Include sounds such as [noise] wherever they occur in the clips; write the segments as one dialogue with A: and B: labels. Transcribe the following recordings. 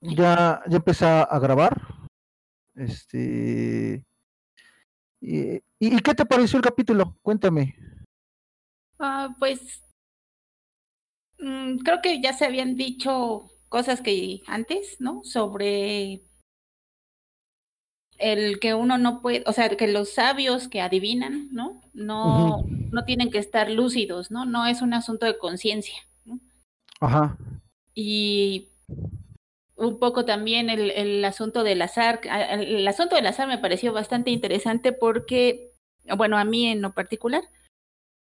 A: ya, ya empecé a grabar. Este. ¿Y, y qué te pareció el capítulo? Cuéntame.
B: Ah, pues mm, creo que ya se habían dicho cosas que antes, ¿no? Sobre el que uno no puede, o sea, que los sabios que adivinan, ¿no? No, no tienen que estar lúcidos, ¿no? No es un asunto de conciencia.
A: Ajá.
B: Y un poco también el, el, asunto del azar. El asunto del azar me pareció bastante interesante porque, bueno, a mí en lo particular,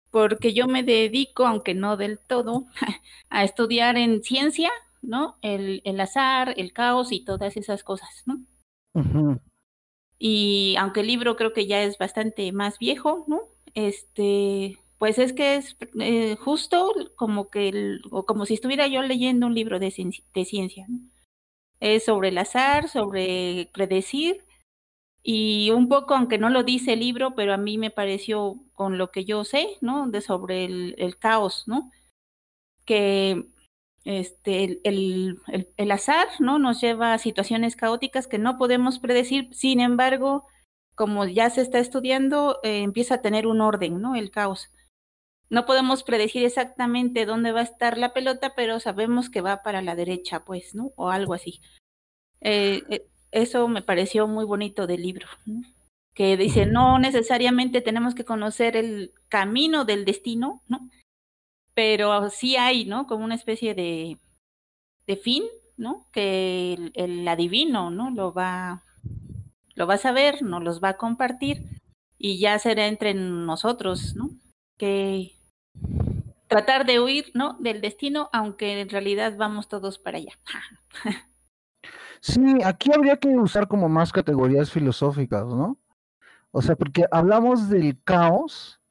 B: porque yo me dedico, aunque no del todo, [laughs] a estudiar en ciencia, ¿no? El, el azar, el caos y todas esas cosas, ¿no? Y aunque el libro creo que ya es bastante más viejo, ¿no? Este, pues es que es eh, justo como que, el, o como si estuviera yo leyendo un libro de, de ciencia, ¿no? Es sobre el azar, sobre predecir, y un poco, aunque no lo dice el libro, pero a mí me pareció con lo que yo sé, ¿no? De sobre el, caos, ¿no? Que este, el, el, el, azar, ¿no? Nos lleva a situaciones caóticas que no podemos predecir, sin embargo, como ya se está estudiando, eh, empieza a tener un orden, ¿no? El caos. No podemos predecir exactamente dónde va a estar la pelota, pero sabemos que va para la derecha, pues, ¿no? O algo así. Eh, eh, eso me pareció muy bonito del libro, ¿no? que dice, no necesariamente tenemos que conocer el camino del destino, ¿no? pero sí hay, ¿no? Como una especie de, de fin, ¿no? Que el, el, adivino, ¿no? Lo va, lo va a saber, nos los va a compartir y ya será entre nosotros, ¿no? Que tratar de huir, ¿no? Del destino, aunque en realidad vamos todos para allá. [laughs]
A: sí, aquí habría que usar como más categorías filosóficas, ¿no? O sea, porque hablamos del caos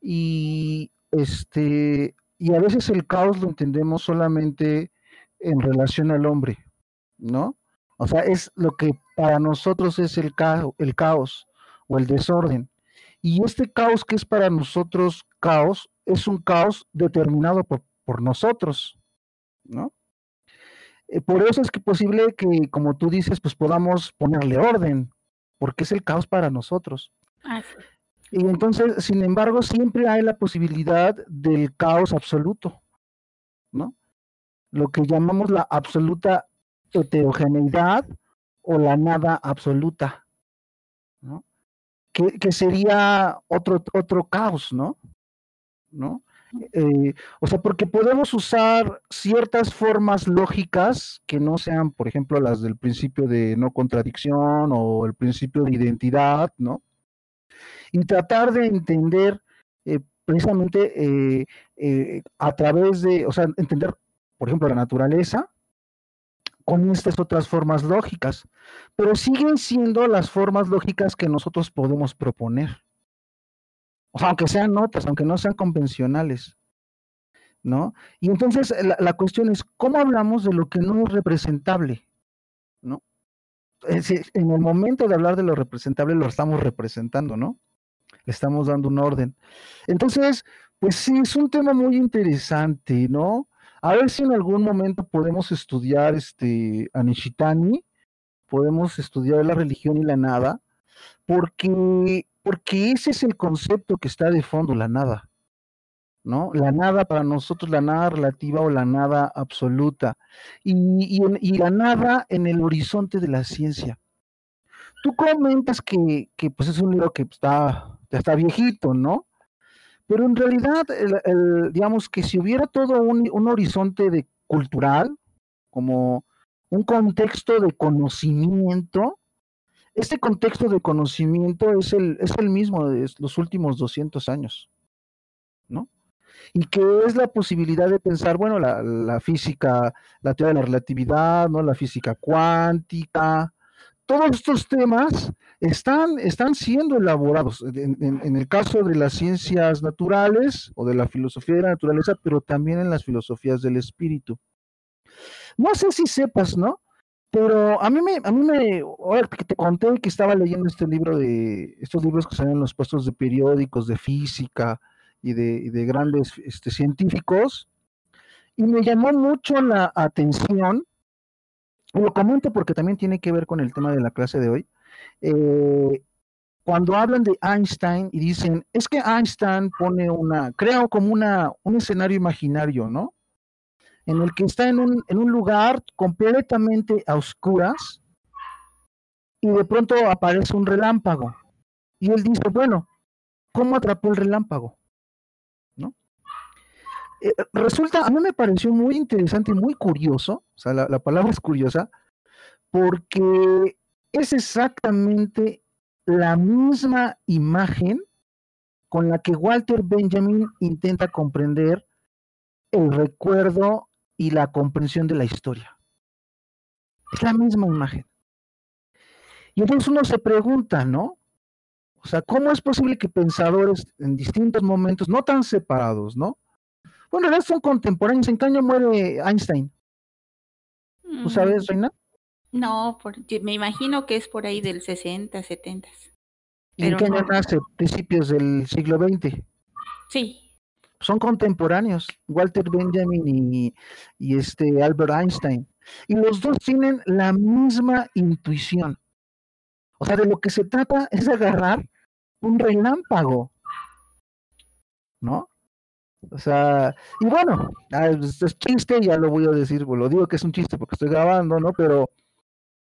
A: y este y a veces el caos lo entendemos solamente en relación al hombre, ¿no? O sea, es lo que para nosotros es el caos, el caos o el desorden. Y este caos que es para nosotros caos, es un caos determinado por, por nosotros, ¿no? Eh, por eso es que posible que, como tú dices, pues podamos ponerle orden, porque es el caos para nosotros. Ah, sí. Y entonces, sin embargo, siempre hay la posibilidad del caos absoluto, ¿no? Lo que llamamos la absoluta heterogeneidad o la nada absoluta, ¿no? Que, que sería otro, otro caos, ¿no? ¿No? Eh, o sea, porque podemos usar ciertas formas lógicas que no sean, por ejemplo, las del principio de no contradicción o el principio de identidad, ¿no? y tratar de entender eh, precisamente eh, a través de, o sea, entender, por ejemplo, la naturaleza con estas otras formas lógicas, pero siguen siendo las formas lógicas que nosotros podemos proponer. O sea, aunque sean notas, aunque no sean convencionales. ¿No? Y entonces la, la cuestión es, ¿cómo hablamos de lo que no es representable? ¿No? en el momento de hablar de lo representable lo estamos representando, ¿no? Estamos dando un orden. Entonces, pues sí, es un tema muy interesante, ¿no? A ver si en algún momento podemos estudiar este Anishitani, podemos estudiar la religión y la nada, porque, porque ese es el concepto que está de fondo, la nada. ¿no? La nada para nosotros, la nada relativa o la nada absoluta. Y, la nada en el horizonte de la ciencia. Tú comentas que, que pues es un libro que está, ya está viejito, ¿no? Pero en realidad, digamos que si hubiera todo un, horizonte cultural, como un contexto de conocimiento, este contexto de conocimiento es el, es el mismo de los últimos 200 años, ¿no? y que es la posibilidad de pensar, bueno, la, la, física, la teoría de la relatividad, ¿no? la física cuántica, todos estos temas están, están siendo elaborados en, en, en, el caso de las ciencias naturales o de la filosofía de la naturaleza, pero también en las filosofías del espíritu. No sé si sepas, ¿no? Pero a mí me, a mí me, ahora que te conté que estaba leyendo este libro de, estos libros que salen en los puestos de periódicos de física, y de, de grandes este, científicos, y me llamó mucho la atención lo comento porque también tiene que ver con el tema de la clase de hoy. Eh, cuando hablan de Einstein y dicen, es que Einstein pone una, crea como una, un escenario imaginario, ¿no? En el que está en un, en un lugar completamente a oscuras y de pronto aparece un relámpago. Y él dice, bueno, ¿cómo atrapó el relámpago? ¿No? Eh, resulta, a mí me pareció muy interesante y muy curioso, o sea, la, la palabra es curiosa, porque es exactamente la misma imagen con la que Walter Benjamin intenta comprender el recuerdo y la comprensión de la historia. Es la misma imagen. Y entonces uno se pregunta, ¿no? O sea, ¿cómo es posible que pensadores en distintos momentos, no tan separados, ¿no? Bueno, en realidad son contemporáneos. ¿En qué año muere Einstein? ¿Tú sabes,
B: Mm,
A: Reina?
B: No, por- me imagino que es por ahí del 60, 70.
A: ¿Y en qué año
B: no,
A: nace? Principios del siglo XX.
B: sí.
A: Son contemporáneos, Walter Benjamin y, este Albert Einstein. Y los dos tienen la misma intuición. O sea, de lo que se trata es de agarrar un relámpago, ¿no? O sea, y bueno, ah, es, es chiste, ya lo voy a decir, lo digo que es un chiste porque estoy grabando, ¿no? Pero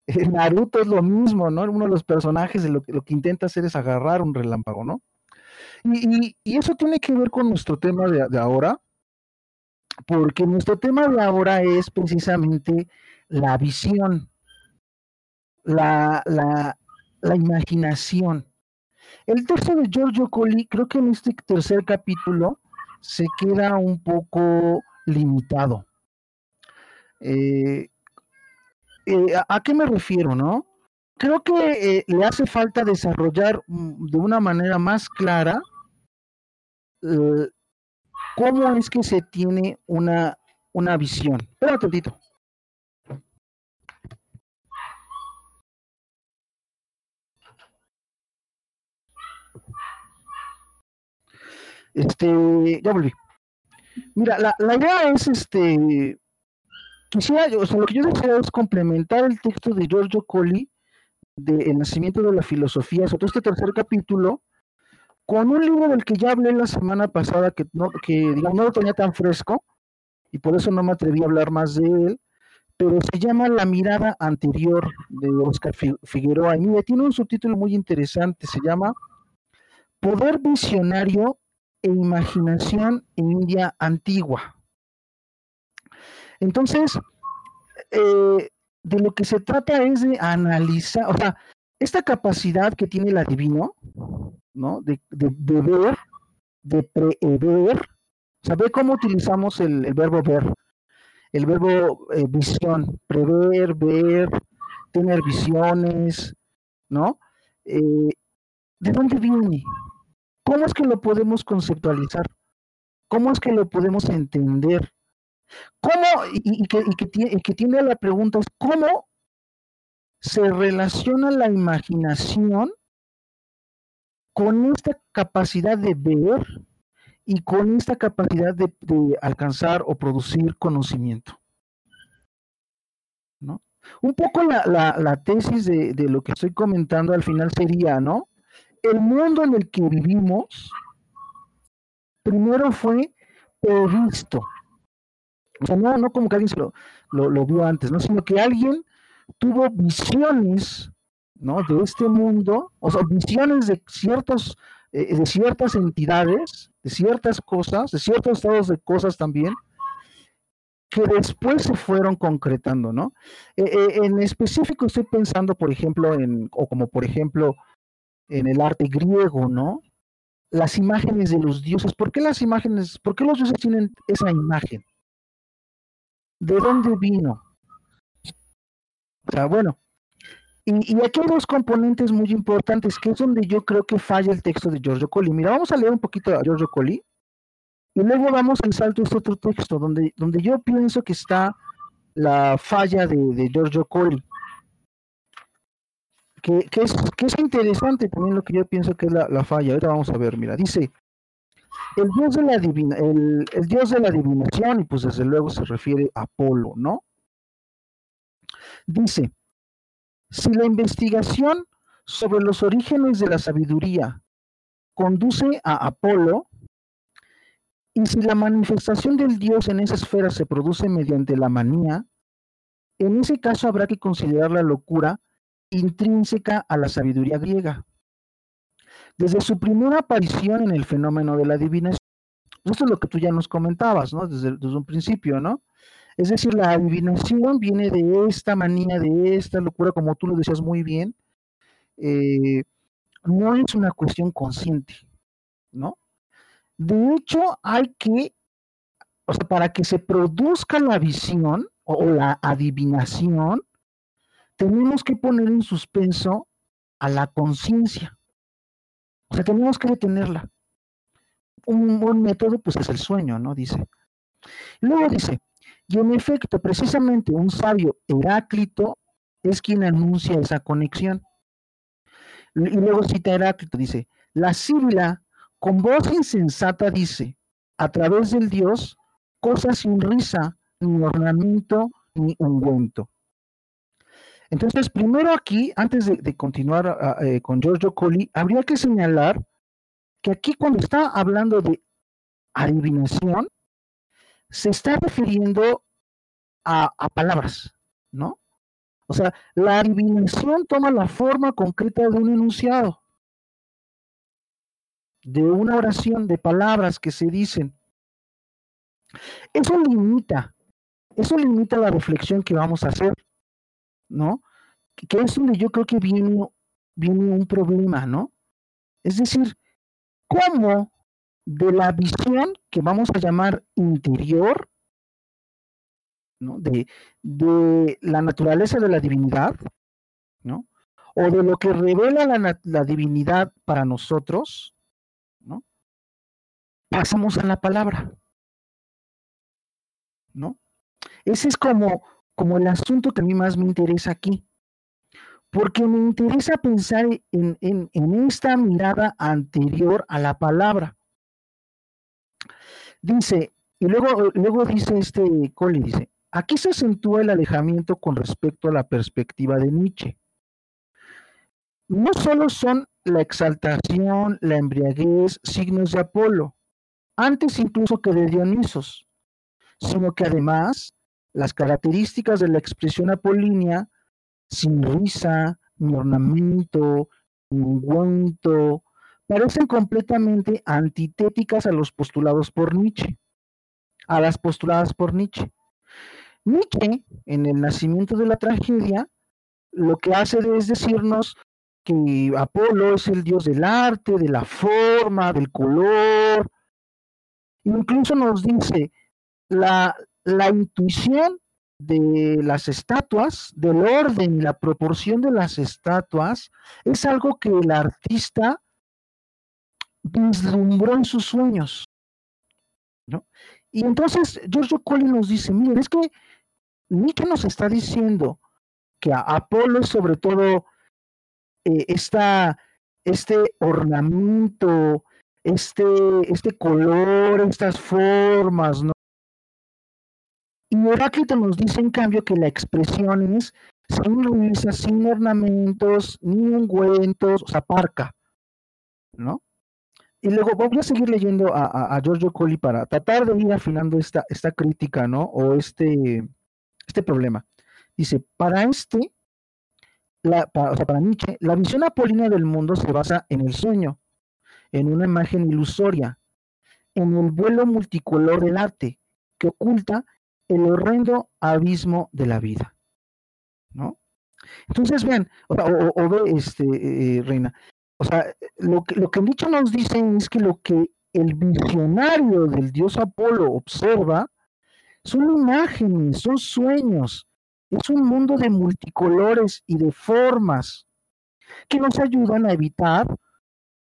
A: eh, Naruto es lo mismo, ¿no? Uno de los personajes lo, lo que intenta hacer es agarrar un relámpago, ¿no? Y, eso tiene que ver con nuestro tema de, ahora, porque nuestro tema de ahora es precisamente la visión, la, la, imaginación. El texto de Giorgio Colli, creo que en este tercer capítulo se queda un poco limitado. Eh, eh, ¿a, a qué me refiero, no? Creo que eh, le hace falta desarrollar mm, de una manera más clara eh, cómo es que se tiene una, una visión. Espera un tantito. Este, ya volví. Mira, la, la idea es, este, quisiera, o sea, lo que yo deseo es complementar el texto de Giorgio Colli de El nacimiento de la filosofía, sobre todo este tercer capítulo, con un libro del que ya hablé la semana pasada, que no, que digamos, no lo tenía tan fresco, y por eso no me atreví a hablar más de él, pero se llama La mirada anterior de Oscar Fi- Figueroa. Y tiene un subtítulo muy interesante, se llama Poder visionario e imaginación en India antigua. Entonces, eh, de lo que se trata es de analizar, o sea, esta capacidad que tiene el adivino, ¿no? De, de, de ver, de prever, o sea, ve cómo utilizamos el, verbo ver, el verbo eh, visión, prever, ver, tener visiones, ¿no? Eh, ¿De dónde viene? ¿Cómo es que lo podemos conceptualizar? ¿Cómo es que lo podemos entender? ¿Cómo? Y, que, y que tie- y que tiene la pregunta es, ¿cómo se relaciona la imaginación con esta capacidad de ver y con esta capacidad de, alcanzar o producir conocimiento? ¿no? Un poco la tesis de, de lo que estoy comentando al final sería, ¿no? El mundo en el que vivimos primero fue previsto. O sea, no, no como que alguien se lo, vio antes, ¿no? Sino que alguien tuvo visiones, ¿no? De este mundo, o sea, visiones de ciertos, eh, de ciertas entidades, de ciertas cosas, de ciertos estados de cosas también, que después se fueron concretando, ¿no? Eh, eh, en específico estoy pensando, por ejemplo, en, o como por ejemplo, en el arte griego, ¿no? Las imágenes de los dioses. ¿Por qué las imágenes, por qué los dioses tienen esa imagen? ¿De dónde vino? O sea, bueno, y, aquí hay dos componentes muy importantes, que es donde yo creo que falla el texto de Giorgio Colli. Mira, vamos a leer un poquito a Giorgio Colli, y luego vamos al salto a este otro texto, donde, donde yo pienso que está la falla de, de Giorgio Colli. Que, es, que es interesante también lo que yo pienso que es la falla. Ahora vamos a ver, mira, dice, el dios de la divina, el, dios de la adivinación, y pues desde luego se refiere a Apolo, ¿no? Dice, si la investigación sobre los orígenes de la sabiduría conduce a Apolo, y si la manifestación del Dios en esa esfera se produce mediante la manía, en ese caso habrá que considerar la locura intrínseca a la sabiduría griega. Desde su primera aparición en el fenómeno de la adivinación, esto es lo que tú ya nos comentabas, ¿no? Desde, un principio, ¿no? Es decir, la adivinación viene de esta manía, de esta locura, como tú lo decías muy bien, eh, no es una cuestión consciente, ¿no? De hecho, hay que, o sea, para que se produzca la visión o la adivinación, tenemos que poner en suspenso a la conciencia. O sea, tenemos que detenerla. Un buen método, pues, es el sueño, ¿no? Dice. Luego dice, y en efecto, precisamente un sabio Heráclito es quien anuncia esa conexión. Y luego cita Heráclito, dice, la síbila con voz insensata dice, a través del Dios, cosas sin risa, ni ornamento, ni ungüento. Entonces, primero aquí, antes de, continuar ah, eh, con Giorgio Colli, habría que señalar que aquí cuando está hablando de adivinación, se está refiriendo a palabras, ¿no? O sea, la adivinación toma la forma concreta de un enunciado, de una oración, de palabras que se dicen. Eso limita, eso limita la reflexión que vamos a hacer. ¿No? Que es donde yo creo que viene, viene un problema, ¿no? Es decir, ¿cómo de la visión que vamos a llamar interior, ¿no? de, de la naturaleza de la divinidad, ¿no? o de lo que revela la, la divinidad para nosotros, ¿no? pasamos a la palabra. ¿no? Ese es como como el asunto que a mí más me interesa aquí, porque me interesa pensar en, en, esta mirada anterior a la palabra. Dice, y luego, luego dice este Cole, dice, aquí se acentúa el alejamiento con respecto a la perspectiva de Nietzsche. No solo son la exaltación, la embriaguez, signos de Apolo, antes incluso que de Dionisos, sino que además las características de la expresión apolínea, sin risa, ni ornamento, ni ungüento, parecen completamente antitéticas a los postulados por Nietzsche, a las postuladas por Nietzsche. Nietzsche, en el nacimiento de la tragedia, lo que hace es decirnos que Apolo es el dios del arte, de la forma, del color. Incluso nos dice, la, la intuición de las estatuas, del orden y la proporción de las estatuas, es algo que el artista vislumbró en sus sueños. ¿no? Y entonces Giorgio Colli nos dice, miren, es que Nietzsche nos está diciendo que a Apolo es sobre todo eh, este ornamento, este, este color, estas formas, ¿no? Y Heráclito nos dice en cambio que la expresión es sin risas, sin ornamentos, ni ungüentos, o sea, parca, ¿no? Y luego voy a seguir leyendo a, Giorgio Colli para tratar de ir afinando esta, crítica, ¿no? O este, este problema. Dice, para este, la, o sea, para Nietzsche, la visión apolínea del mundo se basa en el sueño, en una imagen ilusoria, en el vuelo multicolor del arte, que oculta el horrendo abismo de la vida. ¿No? Entonces, vean, o, ve, este, eh, Reina, o sea, lo que, lo que dicho nos dicen es que lo que el visionario del dios Apolo observa son imágenes, son sueños, es un mundo de multicolores y de formas que nos ayudan a evitar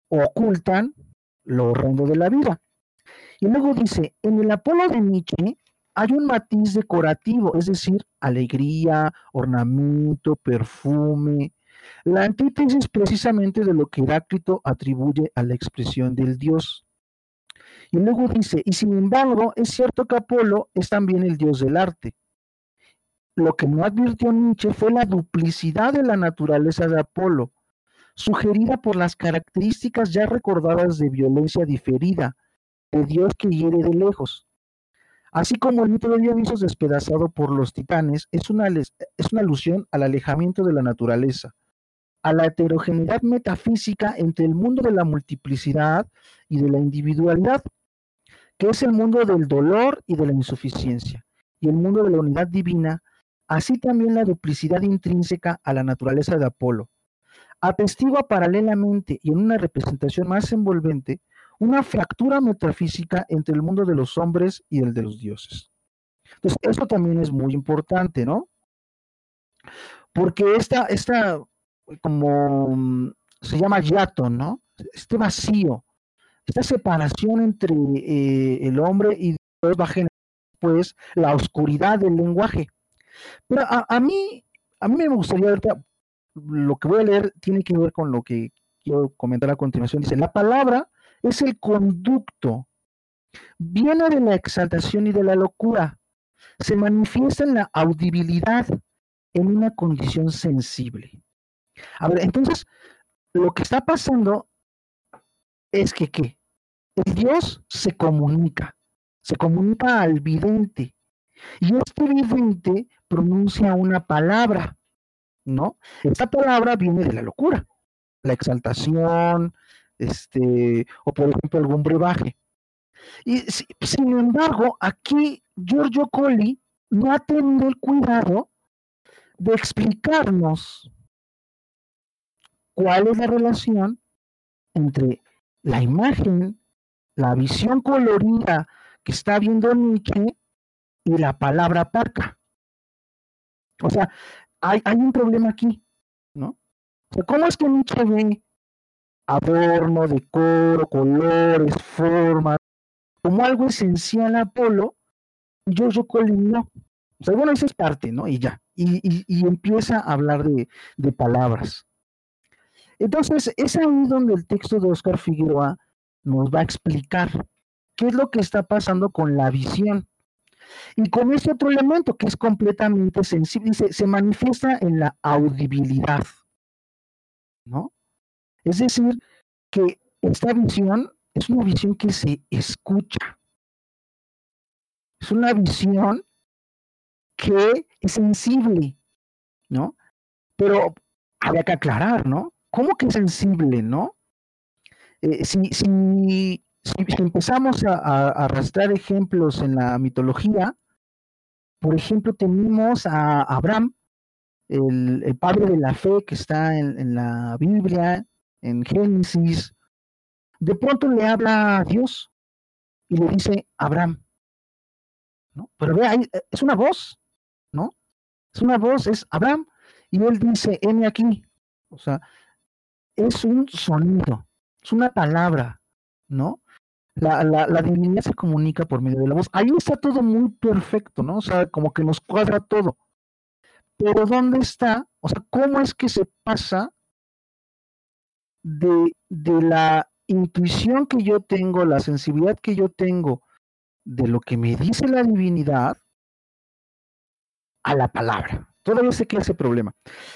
A: o ocultan lo horrendo de la vida. Y luego dice, en el Apolo de Nietzsche, hay un matiz decorativo, es decir, alegría, ornamento, perfume. La antítesis precisamente de lo que Heráclito atribuye a la expresión del dios. Y luego dice, y sin embargo, es cierto que Apolo es también el dios del arte. lo que no advirtió Nietzsche fue la duplicidad de la naturaleza de Apolo, sugerida por las características ya recordadas de violencia diferida, de Dios que hiere de lejos. Así como el mito de Dionisos despedazado por los titanes es una, es una alusión al alejamiento de la naturaleza, a la heterogeneidad metafísica entre el mundo de la multiplicidad y de la individualidad, que es el mundo del dolor y de la insuficiencia, y el mundo de la unidad divina, así también la duplicidad intrínseca a la naturaleza de Apolo. Atestigua paralelamente y en una representación más envolvente una fractura metafísica entre el mundo de los hombres y el de los dioses. Entonces, eso también es muy importante, ¿no? Porque esta, esta como mm, se llama yato, ¿no? Este vacío, esta separación entre eh, el hombre y Dios va a generar pues la oscuridad del lenguaje. Pero a, mí, a mí me gustaría ahorita, lo que voy a leer tiene que ver con lo que quiero comentar a continuación. Dice, la palabra es el conducto, viene de la exaltación y de la locura, se manifiesta en la audibilidad, en una condición sensible. A ver, entonces, lo que está pasando es que, ¿qué? El Dios se comunica, se comunica al vidente, y este vidente pronuncia una palabra, ¿no? Esta palabra viene de la locura, la exaltación, este, o por ejemplo algún brebaje. Y sin embargo, aquí Giorgio Colli no ha tenido el cuidado de explicarnos cuál es la relación entre la imagen, la visión colorida que está viendo Nietzsche y la palabra parca. O sea, hay, hay un problema aquí, ¿no? ¿cómo es que Nietzsche ve adorno, decoro, colores, formas, como algo esencial a Apolo, yo Collin no. O sea, bueno, esa es parte, ¿no? Y ya. Y, empieza a hablar de, de, palabras. Entonces, es ahí donde el texto de Oscar Figueroa nos va a explicar qué es lo que está pasando con la visión. Y con ese otro elemento que es completamente sensible, se, se manifiesta en la audibilidad. ¿No? Es decir, que esta visión es una visión que se escucha. Es una visión que es sensible, ¿no? Pero había que aclarar, ¿no? ¿Cómo que es sensible, no? Eh, si, si, empezamos a, arrastrar ejemplos en la mitología, por ejemplo, tenemos a Abraham, el, padre de la fe que está en la Biblia, en Génesis, de pronto le habla a Dios y le dice Abraham. ¿no? Pero vea, eh, es una voz, ¿no? Es una voz, es Abraham, y él dice, heme aquí. O sea, es un sonido, es una palabra, ¿no? La, la, la, divinidad se comunica por medio de la voz. Ahí está todo muy perfecto, ¿no? O sea, como que nos cuadra todo. Pero ¿dónde está? O sea, ¿cómo es que se pasa de, de la intuición que yo tengo, la sensibilidad que yo tengo de lo que me dice la divinidad a la palabra. Todavía sé que ese problema.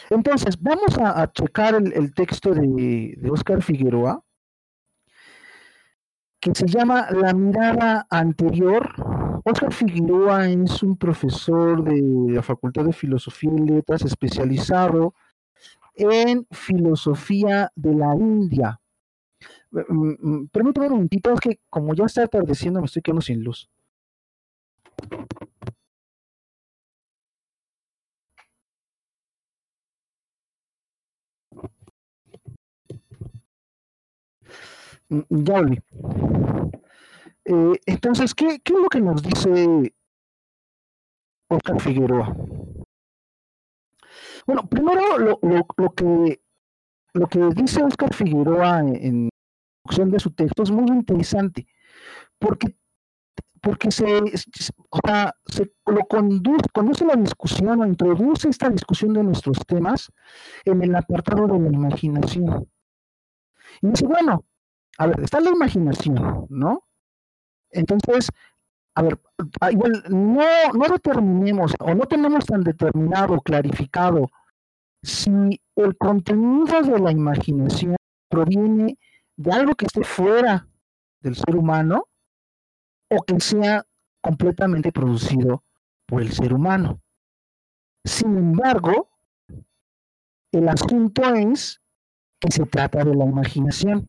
A: Entonces, vamos a, checar el, texto de, de Oscar Figueroa, que se llama La mirada anterior. Oscar Figueroa es un profesor de la Facultad de Filosofía y Letras especializado en filosofía de la India. Mm, mm, permítame un momentito, que como ya está atardeciendo me estoy quedando sin luz. Mm, ya volví. Eh, entonces, ¿qué, ¿qué es lo que nos dice Oscar Figueroa? Bueno, primero lo, lo, que, lo que dice Oscar Figueroa en, en de su texto es muy interesante, porque, porque se, o sea, se lo conduce, conduce la discusión o introduce esta discusión de nuestros temas en el apartado de la imaginación. Y dice, bueno, a ver, está la imaginación, ¿no? Entonces, a ver, ah, igual no, no determinemos o no tenemos tan determinado, clarificado si el contenido de la imaginación proviene de algo que esté fuera del ser humano o que sea completamente producido por el ser humano. Sin embargo, el asunto es que se trata de la imaginación.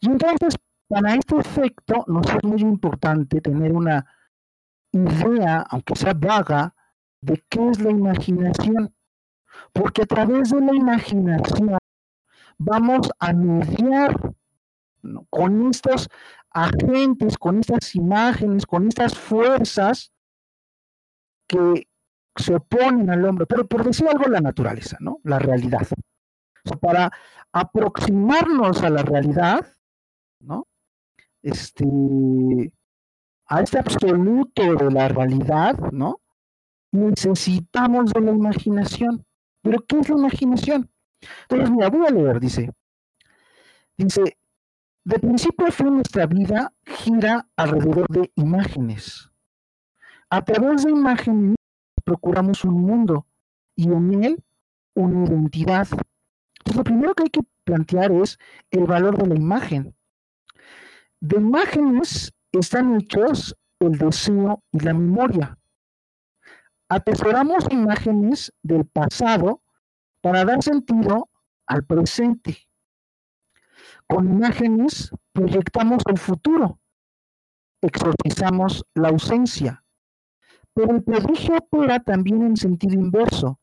A: Y entonces, para este efecto, nos es muy importante tener una idea, aunque sea vaga, de qué es la imaginación. Porque a través de la imaginación vamos a mediar con estos agentes, con estas imágenes, con estas fuerzas que se oponen al hombre, pero por decir algo la naturaleza, ¿no? La realidad. para aproximarnos a la realidad, ¿no? Este, a este absoluto de la realidad, ¿no? Necesitamos de la imaginación. ¿Pero qué es la imaginación? Entonces, mira, voy a leer, dice. Dice, de principio a fin nuestra vida gira alrededor de imágenes. A través de imágenes procuramos un mundo y en él una identidad. Entonces, lo primero que hay que plantear es el valor de la imagen. De imágenes están hechos el deseo y la memoria. Atesoramos imágenes del pasado para dar sentido al presente. Con imágenes proyectamos el futuro, exorcizamos la ausencia. Pero el prodigio opera también en sentido inverso.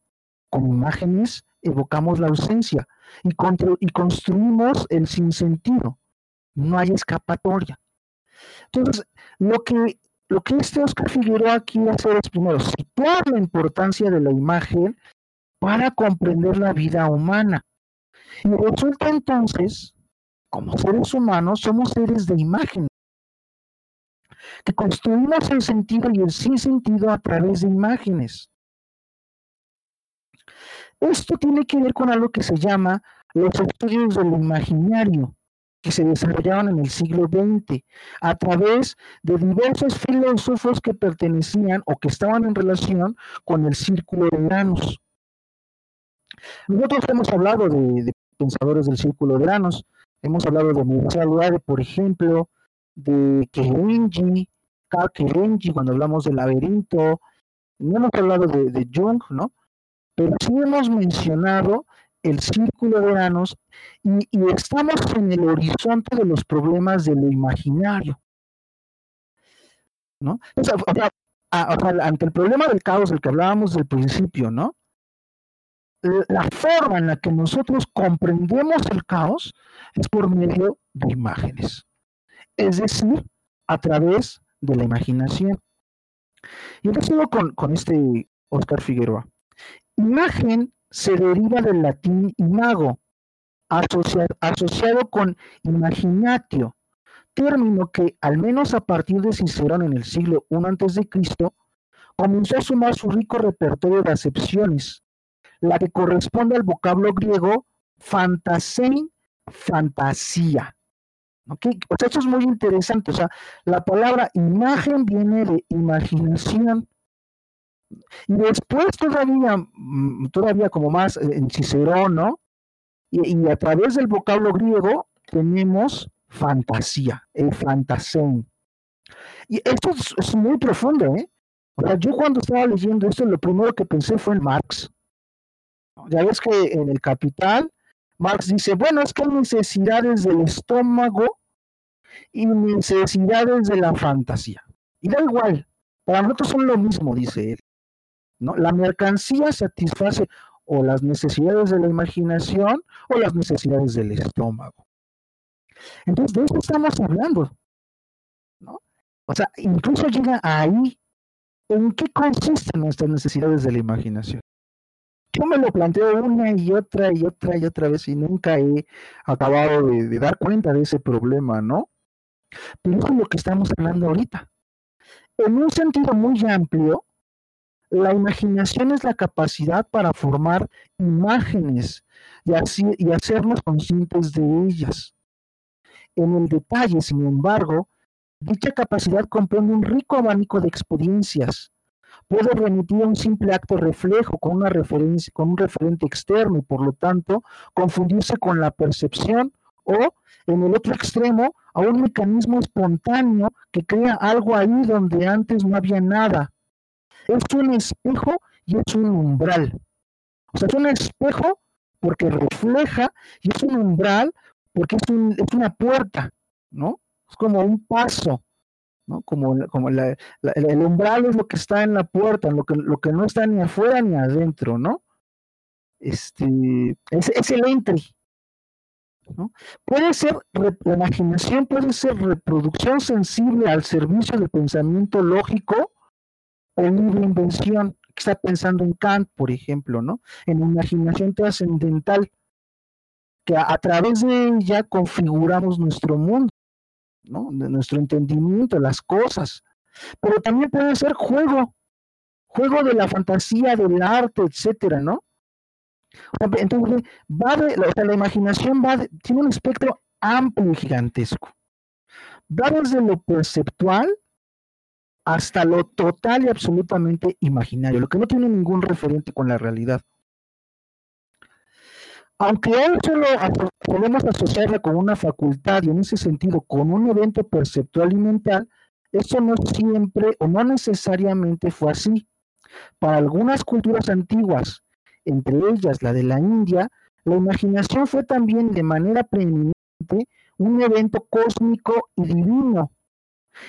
A: Con imágenes evocamos la ausencia y, y construimos el sinsentido. No hay escapatoria. Entonces, lo que, lo que este Oscar Figueroa aquí hacer es primero situar la importancia de la imagen para comprender la vida humana. Y resulta entonces, como seres humanos, somos seres de imagen, que construimos el sentido y el sin sentido a través de imágenes. Esto tiene que ver con algo que se llama los estudios del imaginario, que se desarrollaron en el siglo XX a través de diversos filósofos que pertenecían o que estaban en relación con el círculo de granos. Nosotros hemos hablado de, pensadores del círculo de granos, hemos hablado de Mircea por ejemplo, de Kerenji, Carl Kerenji, cuando hablamos del laberinto, no hemos hablado de, Jung, ¿no? Pero sí hemos mencionado el círculo de granos y, estamos en el horizonte de los problemas de lo imaginario. ¿No? ante el problema del caos del que hablábamos del principio, ¿no? la forma en la que nosotros comprendemos el caos es por medio de imágenes, es decir, a través de la imaginación. Y entonces con, con este Oscar Figueroa. Imagen se deriva del latín imago, asociado, con imaginatio, término que, al menos a partir de Cicerón en el siglo I a.C., comenzó a sumar su rico repertorio de acepciones, la que corresponde al vocablo griego fantasein, fantasía. Esto es muy interesante. O sea, la palabra imagen viene de imaginación. Y después todavía, mm, todavía como más eh, en Cicerón, ¿no? Y, a través del vocablo griego tenemos fantasía, el fantasein. Y esto es, es, muy profundo, ¿eh? O sea, yo cuando estaba leyendo esto, lo primero que pensé fue en Marx. Ya ves que en el Capital, Marx dice, bueno, es que hay necesidades del estómago y necesidades de la fantasía. Y da igual, para nosotros son lo mismo, dice él. La mercancía satisface o las necesidades de la imaginación o las necesidades del estómago. Entonces, de eso estamos hablando. ¿no? O sea, incluso llega ahí en qué consisten nuestras necesidades de la imaginación yo me lo planteo una y otra y otra y otra vez y nunca he acabado de, dar cuenta de ese problema, ¿no? Pero eso es lo que estamos hablando ahorita. En un sentido muy amplio, la imaginación es la capacidad para formar imágenes y, hacernos conscientes de ellas. En el detalle, sin embargo, Dicha capacidad comprende un rico abanico de experiencias. Puede remitir a un simple acto reflejo con, una referencia, con un referente externo y por lo tanto confundirse con la percepción o, en el otro extremo, a un mecanismo espontáneo que crea algo ahí donde antes no había nada. Es un espejo y es un umbral. O sea, es un espejo porque refleja y es un umbral porque es, es una puerta, ¿no? Es como un paso, ¿no? Como, como el umbral es lo que está en la puerta, lo que, lo que no está ni afuera ni adentro, ¿no? Este, es, es el entry, ¿no? Puede ser, la imaginación puede ser reproducción sensible al servicio del pensamiento lógico o libre invención. Está pensando en Kant, por ejemplo, ¿no? En imaginación trascendental, que a, través de ella configuramos nuestro mundo, ¿no? De nuestro entendimiento, las cosas. Pero también puede ser juego, juego de la fantasía, del arte, etcétera, ¿no? Entonces, va de, la imaginación va tiene un espectro amplio y gigantesco. Va desde lo perceptual hasta lo total y absolutamente imaginario, lo que no tiene ningún referente con la realidad. Aunque hoy solo podemos asociarla con una facultad y en ese sentido con un evento perceptual y mental, eso no siempre o no necesariamente fue así. Para algunas culturas antiguas, entre ellas la de la India, la imaginación fue también de manera preeminente un evento cósmico y divino.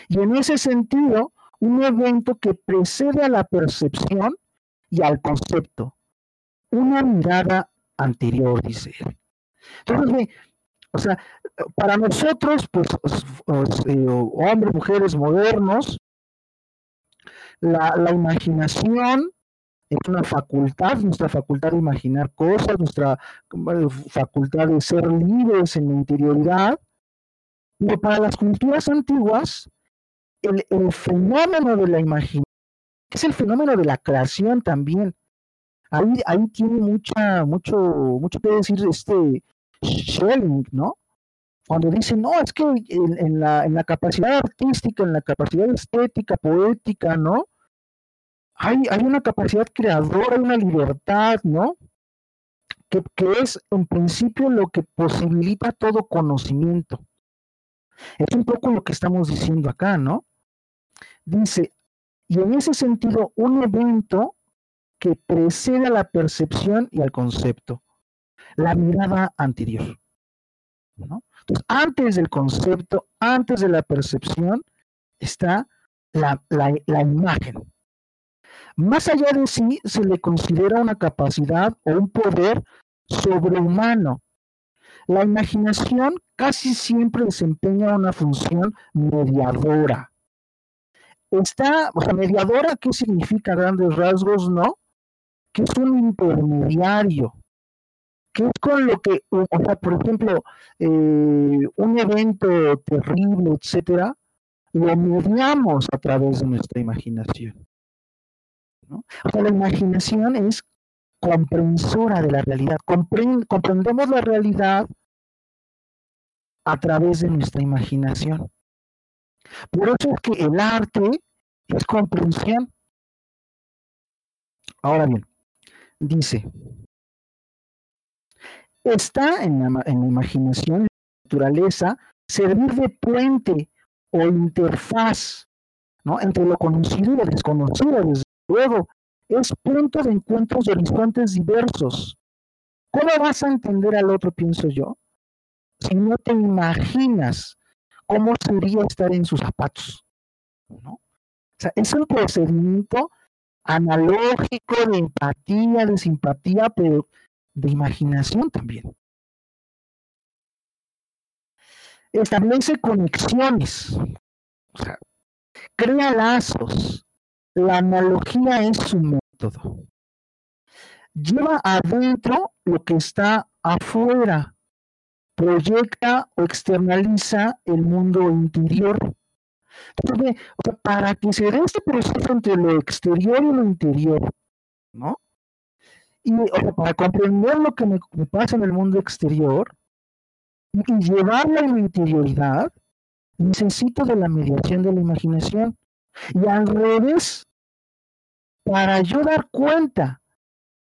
A: Y en ese sentido, un evento que precede a la percepción y al concepto. Una mirada anterior, dice él. Entonces, o sea, para nosotros, pues, eh, hombres, mujeres modernos, la, la imaginación es una facultad, nuestra facultad de imaginar cosas, nuestra facultad de ser libres en la interioridad. Pero para las culturas antiguas, el, fenómeno de la imaginación, es el fenómeno de la creación también. Ahí, ahí tiene mucha, mucho, mucho que decir este Schelling, ¿no? Cuando dice, no, es que en, la, en la capacidad artística, en la capacidad estética, poética, ¿no? hay, una capacidad creadora, una libertad, ¿no? Que, es en principio lo que posibilita todo conocimiento. Es un poco lo que estamos diciendo acá, ¿no? Dice, y en ese sentido, un evento que precede a la percepción y al concepto, la mirada anterior. Entonces, antes del concepto, antes de la percepción, está la, la imagen. Más allá de sí, se le considera una capacidad o un poder sobrehumano. La imaginación casi siempre desempeña una función mediadora. Está, mediadora, ¿qué significa grandes rasgos? No, que es un intermediario, que es con lo que, o sea, por ejemplo, eh, un evento terrible, etcétera, lo mediamos a través de nuestra imaginación. O sea, la imaginación es comprensora de la realidad. comprendemos la realidad a través de nuestra imaginación. Por eso es que el arte es comprensión. Ahora bien, dice, está en la, en la imaginación, en la naturaleza, servir de puente o interfaz ¿no? entre lo conocido y lo desconocido, desde Luego, es punto de encuentros de horizontes diversos. ¿Cómo vas a entender al otro, pienso yo, si no te imaginas cómo sería estar en sus zapatos? ¿no? O sea, es un procedimiento analógico de empatía, de simpatía, pero de imaginación también. Establece conexiones, o sea, crea lazos, la analogía es su método. Lleva adentro lo que está afuera. Proyecta o externaliza el mundo interior. Entonces, para que se dé este proceso entre lo exterior y lo interior, ¿no? Y para comprender lo que me, pasa en el mundo exterior y llevarlo a la interioridad, necesito de la mediación de la imaginación. Y al revés, para yo dar cuenta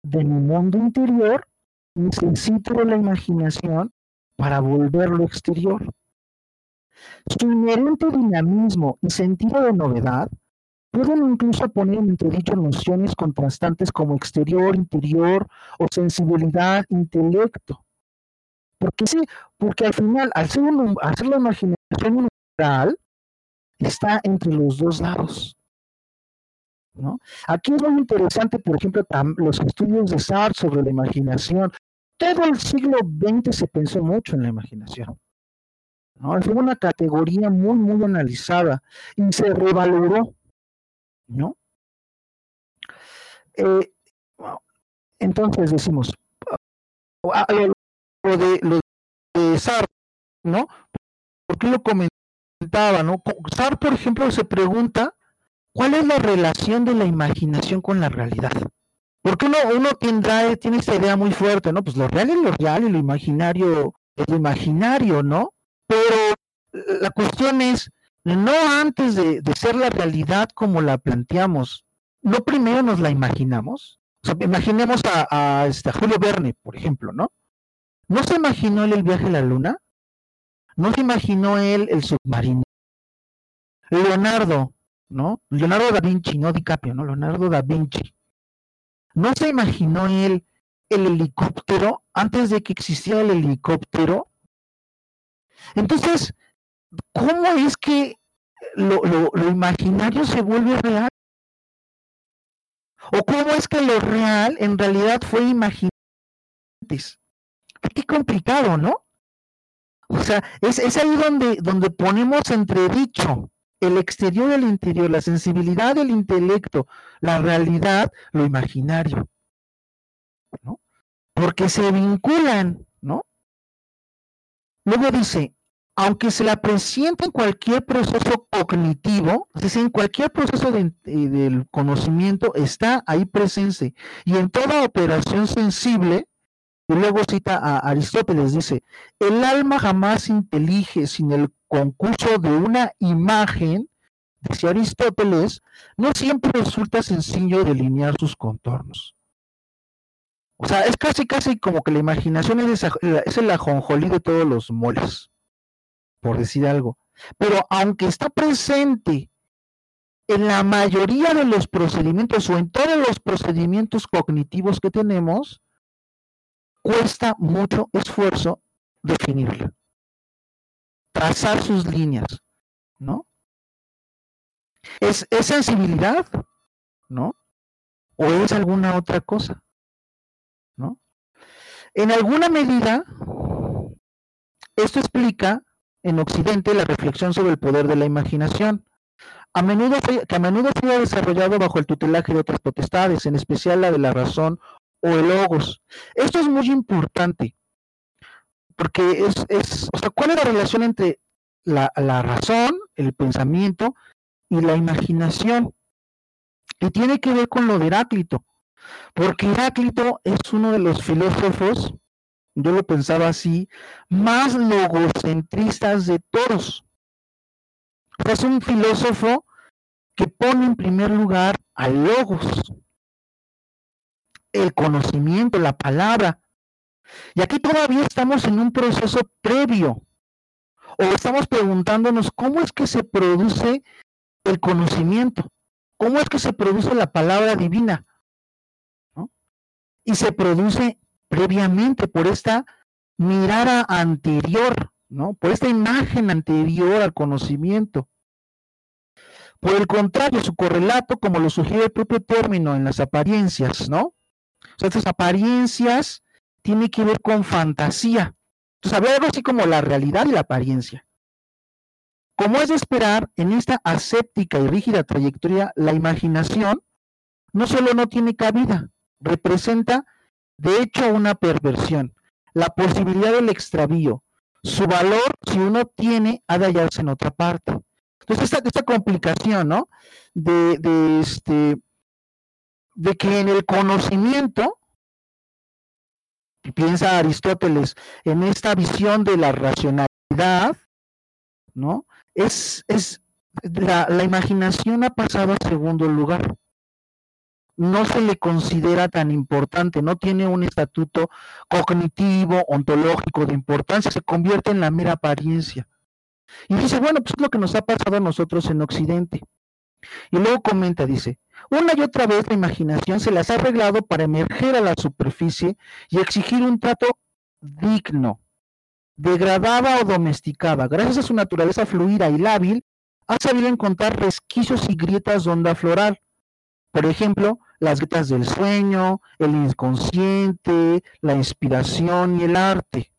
A: de mi mundo interior, necesito de la imaginación para volverlo exterior. Su inherente dinamismo y sentido de novedad pueden incluso poner en entredicho nociones contrastantes como exterior, interior o sensibilidad, intelecto. Porque sí, porque al final, al ser, la imaginación universal, está entre los dos lados. ¿no? Aquí es muy interesante, por ejemplo, los estudios de Sartre sobre la imaginación. Todo el siglo XX se pensó mucho en la imaginación. ¿no? Fue una categoría muy, muy analizada y se revaloró. ¿no? Eh, entonces decimos, lo de, lo de Sartre, ¿no? ¿Por qué lo comentaba, no? Sartre, por ejemplo, se pregunta cuál es la relación de la imaginación con la realidad. Porque uno, uno tendrá, tiene esta idea muy fuerte, ¿no? Pues lo real es lo real y lo imaginario es lo imaginario, ¿no? Pero la cuestión es, no antes de, ser la realidad como la planteamos, no primero nos la imaginamos. O sea, imaginemos a, a, este, a Julio Verne, por ejemplo, ¿no? ¿No se imaginó él el viaje a la luna? ¿No se imaginó él el submarino? Leonardo, ¿no? Leonardo da Vinci, no DiCaprio, ¿no? Leonardo da Vinci. ¿No se imaginó él el helicóptero antes de que existiera el helicóptero? Entonces, ¿cómo es que lo, imaginario se vuelve real? ¿O cómo es que lo real en realidad fue imaginado Qué complicado, ¿no? O sea, es, es ahí donde, donde ponemos entredicho el exterior del interior, la sensibilidad del intelecto, la realidad, lo imaginario. Porque se vinculan, ¿no? Luego dice, aunque se la presiente en cualquier proceso cognitivo, es decir, en cualquier proceso eh, del conocimiento está ahí presente y en toda operación sensible, y luego cita a Aristóteles, dice, el alma jamás intelige sin el concurso de una imagen, dice Aristóteles, no siempre resulta sencillo delinear sus contornos. O sea, es casi, casi como que la imaginación es, es el ajonjolí de todos los moles, por decir algo. Pero aunque está presente en la mayoría de los procedimientos o en todos los procedimientos cognitivos que tenemos, cuesta mucho esfuerzo definirla, trazar sus líneas, ¿no? ¿Es, ¿Es, sensibilidad? ¿No? ¿O es alguna otra cosa? ¿No? En alguna medida, esto explica en Occidente la reflexión sobre el poder de la imaginación, a menudo, que a menudo se ha desarrollado bajo el tutelaje de otras potestades, en especial la de la razón o el logos. Esto es muy importante, porque es, es o sea, ¿cuál es la relación entre la, la razón, el pensamiento y la imaginación? Y tiene que ver con lo de Heráclito, porque Heráclito es uno de los filósofos, yo lo pensaba así, más logocentristas de todos. Es un filósofo que pone en primer lugar al logos, el conocimiento, la palabra. Y aquí todavía estamos en un proceso previo. O estamos preguntándonos cómo es que se produce el conocimiento, cómo es que se produce la palabra divina. Y se produce previamente por esta mirada anterior, ¿no? Por esta imagen anterior al conocimiento. Por el contrario, su correlato, como lo sugiere el propio término en las apariencias, ¿no? Estas apariencias tienen que ver con fantasía. Entonces, había algo así como la realidad y la apariencia. Como es de esperar, en esta aséptica y rígida trayectoria, la imaginación no solo no tiene cabida, representa de hecho una perversión, la posibilidad del extravío. Su valor, si uno tiene, ha de hallarse en otra parte. Entonces, esta, complicación, ¿no? De, este, de que en el conocimiento, piensa Aristóteles, en esta visión de la racionalidad, ¿no? es, es la, la imaginación ha pasado a segundo lugar no se le considera tan importante, no tiene un estatuto cognitivo, ontológico de importancia, se convierte en la mera apariencia. Y dice, bueno, pues es lo que nos ha pasado a nosotros en Occidente. Y luego comenta, dice, una y otra vez la imaginación se las ha arreglado para emerger a la superficie y exigir un trato digno, degradada o domesticada. Gracias a su naturaleza fluida y lábil, ha sabido encontrar resquicios y grietas de onda floral. Por ejemplo, las grietas del sueño, el inconsciente, la inspiración y el arte.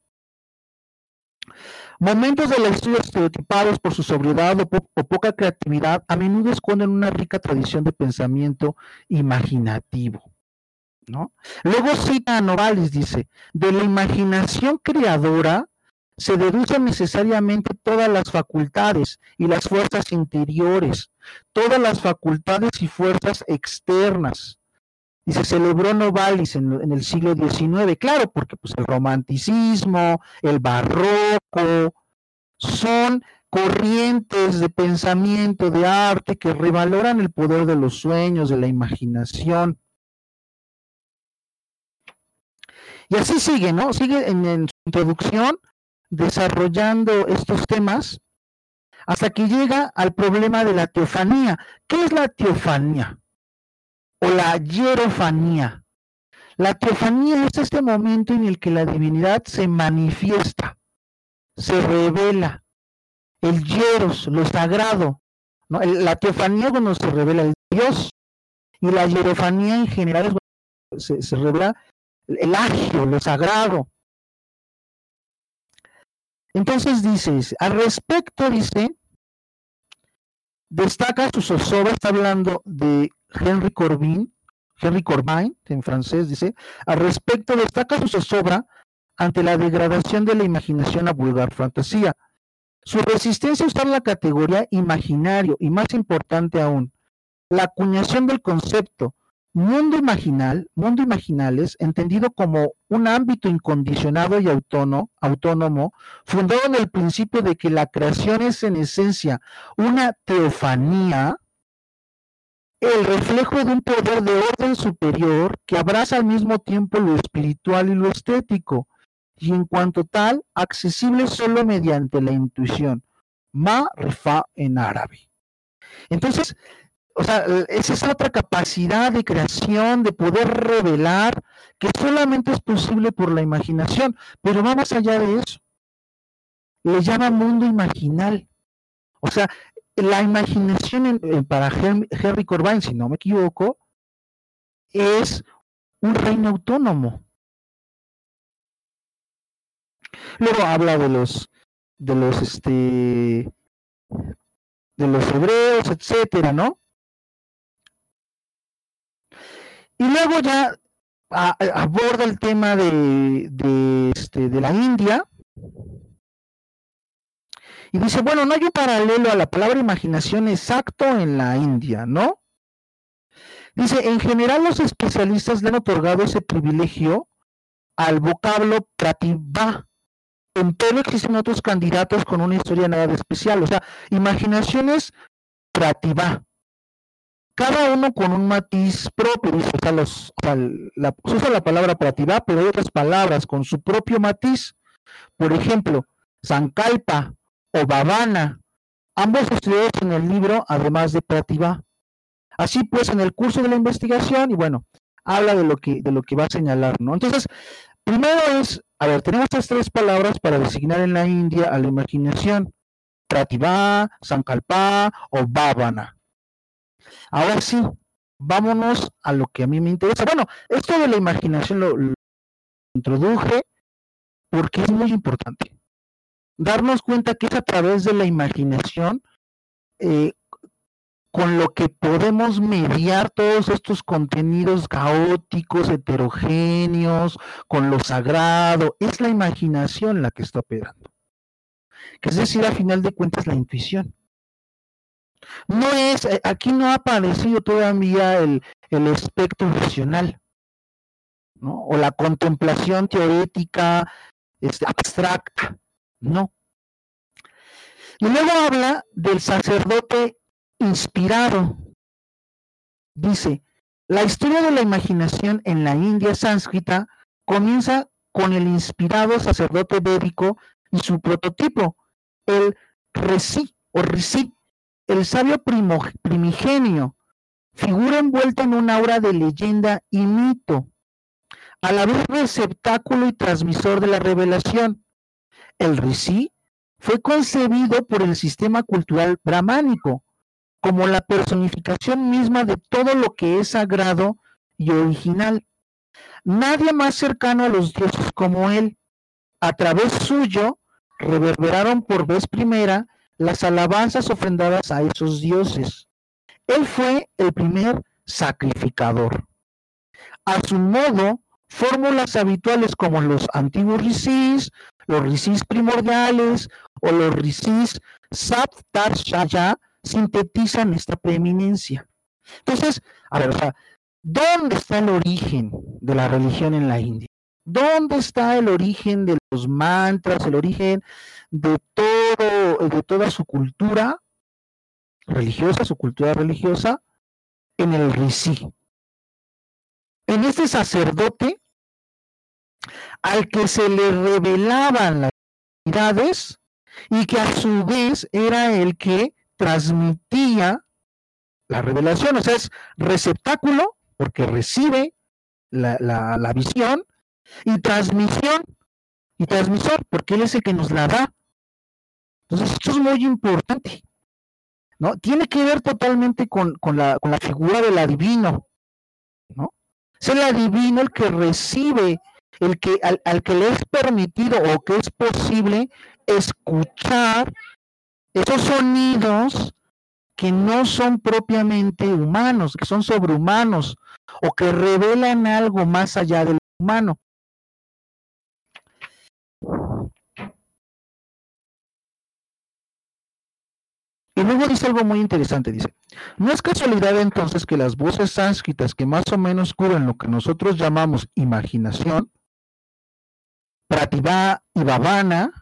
A: Momentos de la historia estereotipados por su sobriedad o, poca creatividad a menudo esconden una rica tradición de pensamiento imaginativo. ¿no? Luego cita a Novalis, dice, de la imaginación creadora se deducen necesariamente todas las facultades y las fuerzas interiores, todas las facultades y fuerzas externas. Y se celebró Novalis en, el siglo XIX, claro, porque pues, el romanticismo, el barroco, son corrientes de pensamiento, de arte, que revaloran el poder de los sueños, de la imaginación. Y así sigue, ¿no? Sigue en su introducción desarrollando estos temas hasta que llega al problema de la teofanía. ¿Qué es la teofanía? O la hierofanía. La teofanía es este momento en el que la divinidad se manifiesta, se revela. El hieros, lo sagrado. La teofanía cuando se revela el Dios. Y la hierofanía en general se, se revela el agio, lo sagrado. Entonces dice, al respecto dice, destaca su zozobra, está hablando de Henry Corbin, Henry Corbin, en francés dice, al respecto destaca su zozobra ante la degradación de la imaginación a vulgar fantasía. Su resistencia a usar la categoría imaginario y más importante aún, la acuñación del concepto Mundo imaginal, mundo imaginales, entendido como un ámbito incondicionado y autónomo, autónomo, fundado en el principio de que la creación es en esencia una teofanía, el reflejo de un poder de orden superior que abraza al mismo tiempo lo espiritual y lo estético, y en cuanto tal, accesible solo mediante la intuición. Ma refa en árabe. Entonces, o sea, es esa otra capacidad de creación, de poder revelar, que solamente es posible por la imaginación, pero va más allá de eso. Le llama mundo imaginal. O sea, la imaginación para Henry Corbijn, si no me equivoco, es un reino autónomo. Luego habla de los, de los, este, de los hebreos, etcétera, ¿no? Y luego ya aborda el tema de, este, de la India. Y dice, bueno, no hay un paralelo a la palabra imaginación exacto en la India, ¿no? Dice, en general los especialistas le han otorgado ese privilegio al vocablo pratibha. pero existen otros candidatos con una historia nada de especial. O sea, imaginaciones pratibha cada uno con un matiz propio, dice, o sea, los, se usa la palabra prativa, pero hay otras palabras con su propio matiz. Por ejemplo, Sankalpa o Bhavana, ambos estudiados en el libro, además de prativa. Así pues, en el curso de la investigación, y bueno, habla de lo que, de lo que va a señalar, ¿no? Entonces, primero es, a ver, tenemos estas tres palabras para designar en la India a la imaginación. Prativa, Sankalpa o Bhavana. Ahora sí, vámonos a lo que a mí me interesa. Bueno, esto de la imaginación lo, introduje porque es muy importante. Darnos cuenta que es a través de la imaginación eh, con lo que podemos mediar todos estos contenidos caóticos, heterogéneos, con lo sagrado. Es la imaginación la que está operando. Que es decir, a final de cuentas, la intuición. No es, eh, aquí no ha aparecido todavía el, el espectro racional, ¿no? O la contemplación teorética este, abstracta, no. Y luego habla del sacerdote inspirado. Dice, la historia de la imaginación en la India sánscrita comienza con el inspirado sacerdote védico y su prototipo, el Resi o Risi, el sabio primigenio, figura envuelta en un aura de leyenda y mito, a la vez receptáculo y transmisor de la revelación. El Risi fue concebido por el sistema cultural brahmánico como la personificación misma de todo lo que es sagrado y original. Nadie más cercano a los dioses como él. A través suyo reverberaron por vez primera las alabanzas ofrendadas a esos dioses. Él fue el primer sacrificador. A su modo, fórmulas habituales como los antiguos rishis, los rishis primordiales o los rishis Saptar Shaya sintetizan esta preeminencia. Entonces, a ver, o sea, ¿dónde está el origen de la religión en la India? ¿Dónde está el origen de los mantras, el origen de todo, de toda su cultura religiosa, su cultura religiosa? En el Rishi. En este sacerdote al que se le revelaban las identidades y que a su vez era el que transmitía la revelación, o sea, es receptáculo porque recibe la, la, visión y transmisión y transmisor porque él es el que nos la da. Entonces, esto es muy importante. ¿no? Tiene que ver totalmente con, con, la, con la figura del adivino. ¿no? Es el adivino el que recibe, el que, al, al que le es permitido o que es posible escuchar esos sonidos que no son propiamente humanos, que son sobrehumanos o que revelan algo más allá del humano. Y luego dice algo muy interesante, dice, no es casualidad entonces que las voces sánscritas que más o menos cubren lo que nosotros llamamos imaginación, Prativa y Bhavana,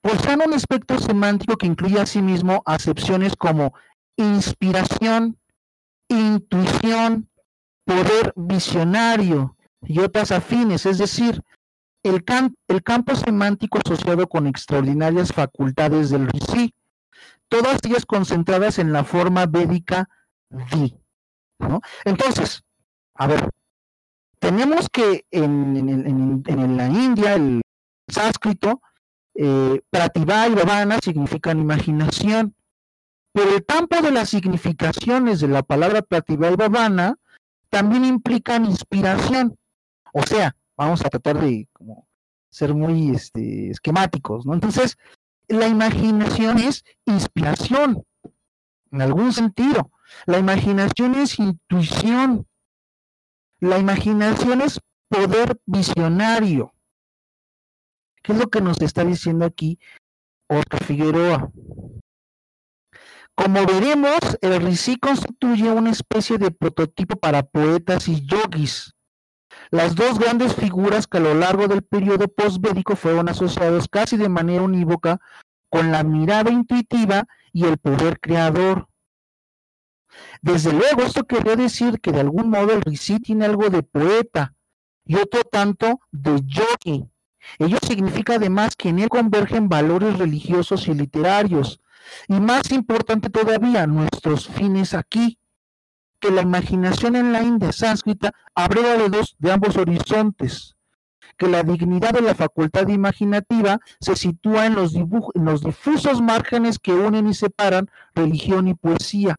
A: poseen un aspecto semántico que incluye asimismo acepciones como inspiración, intuición, poder visionario y otras afines, es decir, el, el campo semántico asociado con extraordinarias facultades del Rishi, todas ellas concentradas en la forma védica di. ¿no? Entonces, a ver, tenemos que en, en, en la India el sánscrito eh, y Bhavana significan imaginación, pero el campo de las significaciones de la palabra Prativá y Bhavana también implican inspiración. O sea, vamos a tratar de como, ser muy este, esquemáticos, ¿no? Entonces, la imaginación es inspiración, en algún sentido. La imaginación es intuición. La imaginación es poder visionario. ¿Qué es lo que nos está diciendo aquí Oscar Figueroa? Como veremos, el Rishi constituye una especie de prototipo para poetas y yogis. Las dos grandes figuras que a lo largo del periodo postvédico fueron asociados casi de manera unívoca con la mirada intuitiva y el poder creador. Desde luego, esto querría decir que de algún modo el Rishi tiene algo de poeta y otro tanto de yogi, Ello significa además que en él convergen valores religiosos y literarios. Y más importante todavía, nuestros fines aquí, que la imaginación en la India sánscrita abreva de, dos, de ambos horizontes, que la dignidad de la facultad imaginativa se sitúa en los difusos márgenes que unen y separan religión y poesía.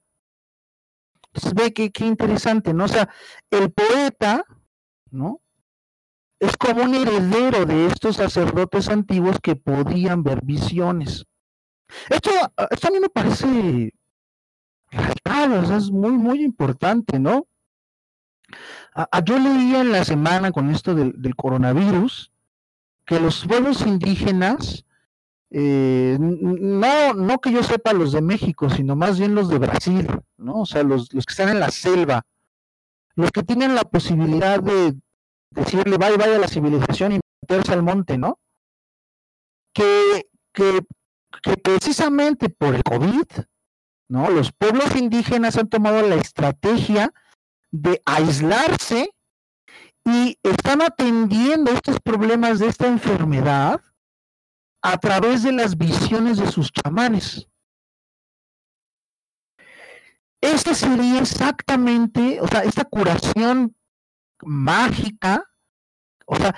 A: Entonces ve que qué interesante, ¿no? O sea, el poeta, ¿no? es como un heredero de estos sacerdotes antiguos que podían ver visiones. Esto, esto a mí me parece radical, es muy, muy importante, ¿no? yo leía en la semana con esto del, coronavirus que los pueblos indígenas, eh, no, no que yo sepa los de México, sino más bien los de Brasil, ¿no? O sea, los, los que están en la selva, los que tienen la posibilidad de, decirle vaya, vaya a la civilización y meterse al monte, ¿no? Que, que que precisamente por el COVID, ¿no? Los pueblos indígenas han tomado la estrategia de aislarse y están atendiendo estos problemas de esta enfermedad a través de las visiones de sus chamanes. Esta sería exactamente, o sea, esta curación mágica, o sea,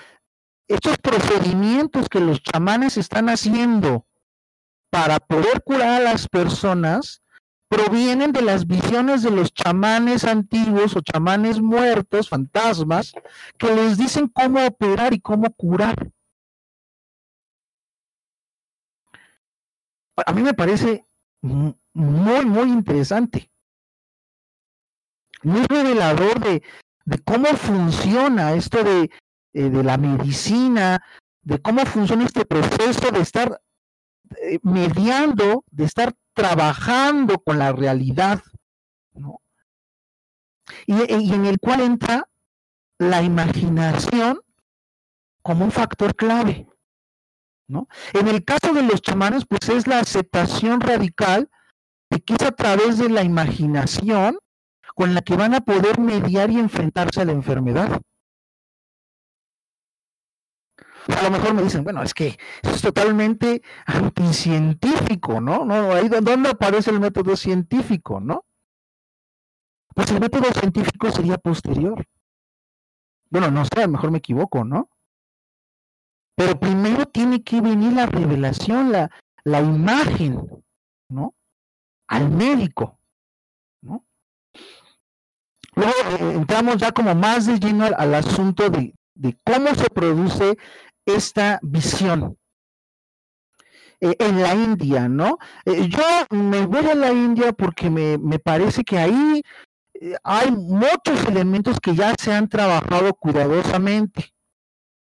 A: estos procedimientos que los chamanes están haciendo para poder curar a las personas provienen de las visiones de los chamanes antiguos o chamanes muertos, fantasmas, que les dicen cómo operar y cómo curar. A mí me parece muy, muy interesante. Muy revelador de, cómo funciona esto de, eh, de la medicina, de cómo funciona este proceso de estar eh, mediando, de estar trabajando con la realidad, ¿no? Y, en el cual entra la imaginación como un factor clave. En el caso de los chamanes, pues es la aceptación radical de que es a través de la imaginación con la que van a poder mediar y enfrentarse a la enfermedad a lo mejor me dicen, bueno, es que eso es totalmente anticientífico, ¿no? ¿No? Ahí ¿Dónde aparece el método científico, no? Pues el método científico sería posterior. Bueno, no sé, a lo mejor me equivoco, ¿no? Pero primero tiene que venir la revelación, la, la imagen, ¿no? Al médico, ¿no? Luego eh, entramos ya como más de lleno al, asunto de, de, cómo se produce esta visión. Eh, en la India, ¿no? Eh, yo me voy a la India porque me, me parece que ahí hay muchos elementos que ya se han trabajado cuidadosamente.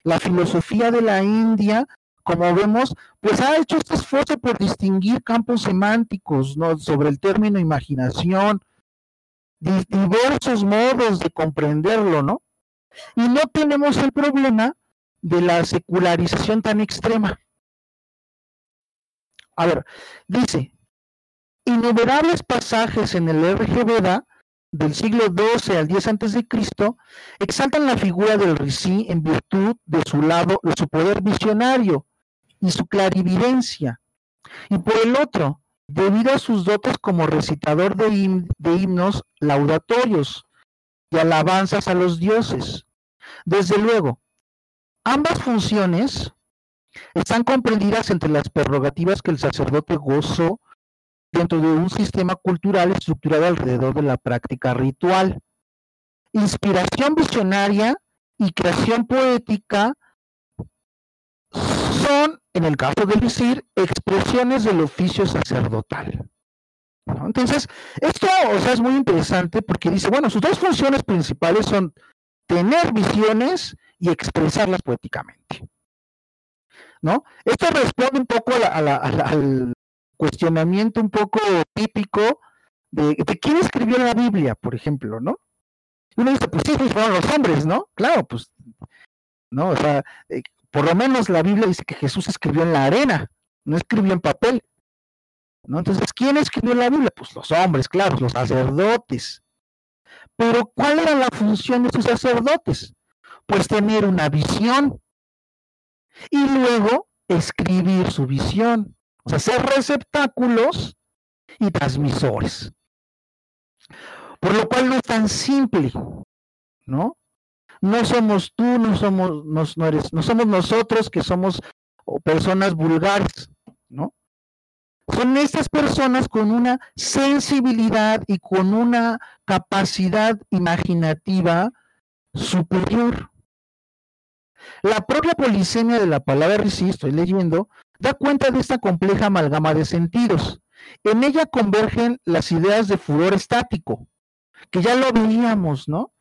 A: La filosofía de la India, como vemos, pues ha hecho este esfuerzo por distinguir campos semánticos, ¿no? Sobre el término imaginación, diversos modos de comprenderlo, ¿no? Y no tenemos el problema de la secularización tan extrema. A ver, dice, innumerables pasajes en el RGVeda del siglo XII al X antes de Cristo exaltan la figura del Rishi en virtud de su lado, de su poder visionario y su clarividencia. Y por el otro, debido a sus dotes como recitador de, de himnos laudatorios y alabanzas a los dioses. Desde luego, Ambas funciones están comprendidas entre las prerrogativas que el sacerdote gozó dentro de un sistema cultural estructurado alrededor de la práctica ritual. Inspiración visionaria y creación poética son, en el caso del visir, expresiones del oficio sacerdotal. Entonces, esto es muy interesante porque dice, bueno, sus dos funciones principales son tener visiones y expresarlas poéticamente. ¿No? Esto responde un poco al cuestionamiento un poco típico de, quién escribió la Biblia, por ejemplo, ¿no? uno dice, pues sí, pues fueron los hombres, ¿no? Claro, pues, ¿no? O sea, eh, por lo menos la Biblia dice que Jesús escribió en la arena, no escribió en papel. ¿No? Entonces, ¿quién escribió la Biblia? Pues los hombres, claro, los sacerdotes. Pero ¿cuál era la función de sus sacerdotes? pues tener una visión y luego escribir su visión, o sea, ser receptáculos y transmisores. Por lo cual no es tan simple, ¿no? No somos tú, no somos, no, eres, no somos nosotros que somos personas vulgares, ¿no? Son estas personas con una sensibilidad y con una capacidad imaginativa superior. La propia polisemia de la palabra Risi, estoy leyendo, da cuenta de esta compleja amalgama de sentidos. En ella convergen las ideas de furor estático, que ya lo veíamos, ¿no?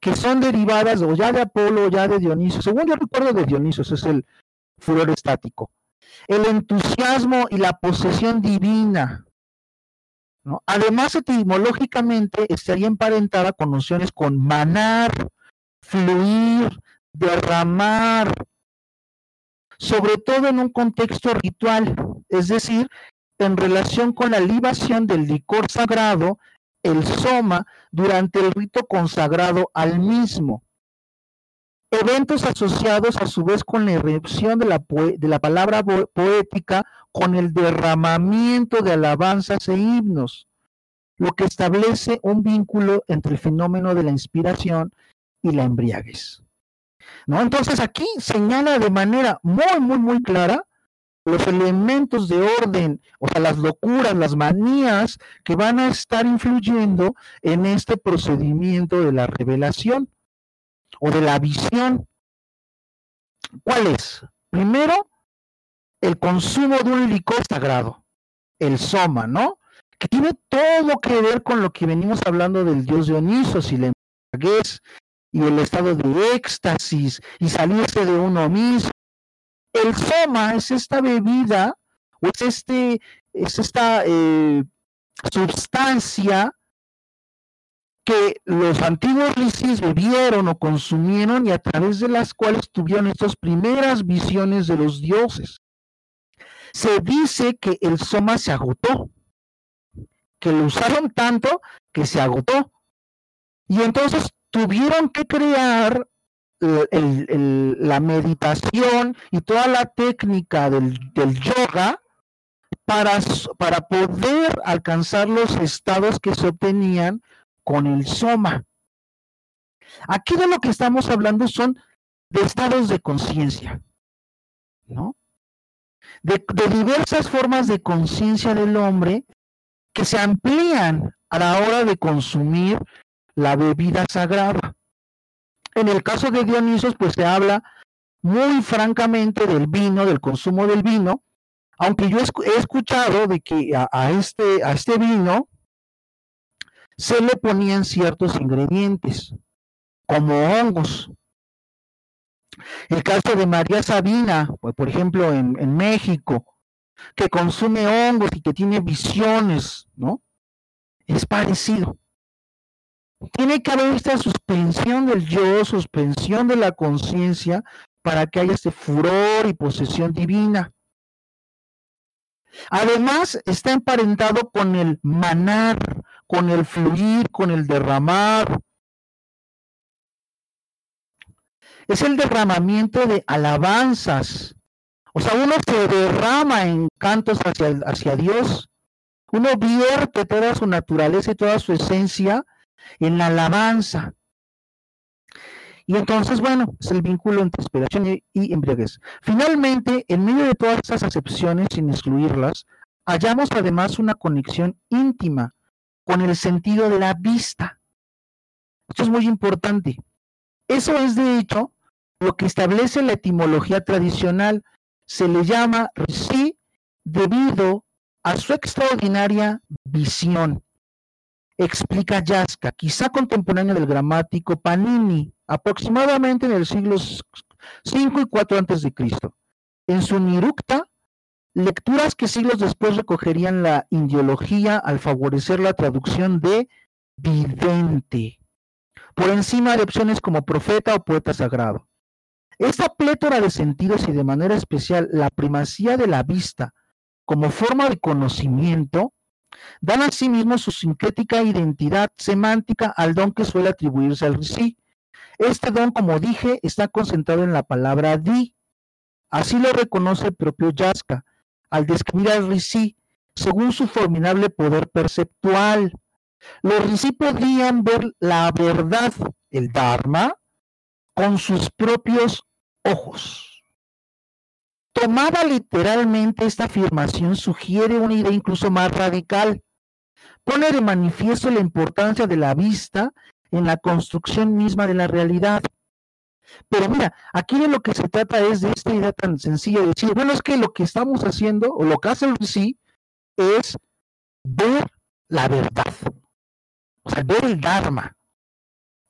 A: Que son derivadas o ya de Apolo o ya de Dioniso. Según yo recuerdo de Dioniso, es el furor estático. El entusiasmo y la posesión divina. ¿no? Además, etimológicamente estaría emparentada con nociones con manar, fluir, derramar. Sobre todo en un contexto ritual, es decir, en relación con la libación del licor sagrado, el soma, durante el rito consagrado al mismo. Eventos asociados a su vez con la irrupción de la, de la palabra poética, con el derramamiento de alabanzas e himnos, lo que establece un vínculo entre el fenómeno de la inspiración y la embriaguez. ¿No? Entonces aquí señala de manera muy, muy, muy clara los elementos de orden, o sea, las locuras, las manías que van a estar influyendo en este procedimiento de la revelación o de la visión. ¿Cuál es? Primero, el consumo de un licor sagrado, el soma, ¿no? Que tiene todo que ver con lo que venimos hablando del dios Dionisos y la y el estado de éxtasis y salirse de uno mismo. El soma es esta bebida o es, este, es esta eh, sustancia que los antiguos risis bebieron o consumieron y a través de las cuales tuvieron estas primeras visiones de los dioses. Se dice que el soma se agotó, que lo usaron tanto que se agotó. Y entonces tuvieron que crear la meditación y toda la técnica del, yoga para, para poder alcanzar los estados que se obtenían con el soma. Aquí de lo que estamos hablando son de estados de conciencia, ¿no? De, de, diversas formas de conciencia del hombre que se amplían a la hora de consumir la bebida sagrada. En el caso de Dionisos, pues se habla muy francamente del vino, del consumo del vino, aunque yo he escuchado de que a, este, a este vino se le ponían ciertos ingredientes, como hongos. El caso de María Sabina, pues, por ejemplo, en, en México, que consume hongos y que tiene visiones, ¿no? Es parecido. Tiene que haber esta suspensión del yo, suspensión de la conciencia, para que haya este furor y posesión divina. Además, está emparentado con el manar, con el fluir, con el derramar. Es el derramamiento de alabanzas. O sea, uno se derrama en cantos hacia, Dios. Uno vierte toda su naturaleza y toda su esencia en la alabanza. Y entonces, bueno, es el vínculo entre inspiración y, embriaguez. Finalmente, en medio de todas esas acepciones, sin excluirlas, hallamos además una conexión íntima con el sentido de la vista. Esto es muy importante. Eso es, de hecho, lo que establece la etimología tradicional. Se le llama sí debido a su extraordinaria visión explica Yaska, quizá contemporáneo del gramático Panini, aproximadamente en el siglo V y 4 antes de Cristo. En su Nirukta, lecturas que siglos después recogerían la indiología al favorecer la traducción de vidente, por encima de opciones como profeta o poeta sagrado. Esta plétora de sentidos y de manera especial la primacía de la vista como forma de conocimiento dan asimismo su sincrética identidad semántica al don que suele atribuirse al Rishi. Este don, como dije, está concentrado en la palabra di. Así lo reconoce el propio Yaska al describir al Rishi según su formidable poder perceptual. Los Rishi podían ver la verdad, el Dharma, con sus propios ojos. Tomada literalmente, esta afirmación sugiere una idea incluso más radical. Pone de manifiesto la importancia de la vista en la construcción misma de la realidad. Pero mira, aquí de lo que se trata es de esta idea tan sencilla de decir, bueno, es que lo que estamos haciendo, o lo que hace el sí, es ver la verdad. O sea, ver el Dharma.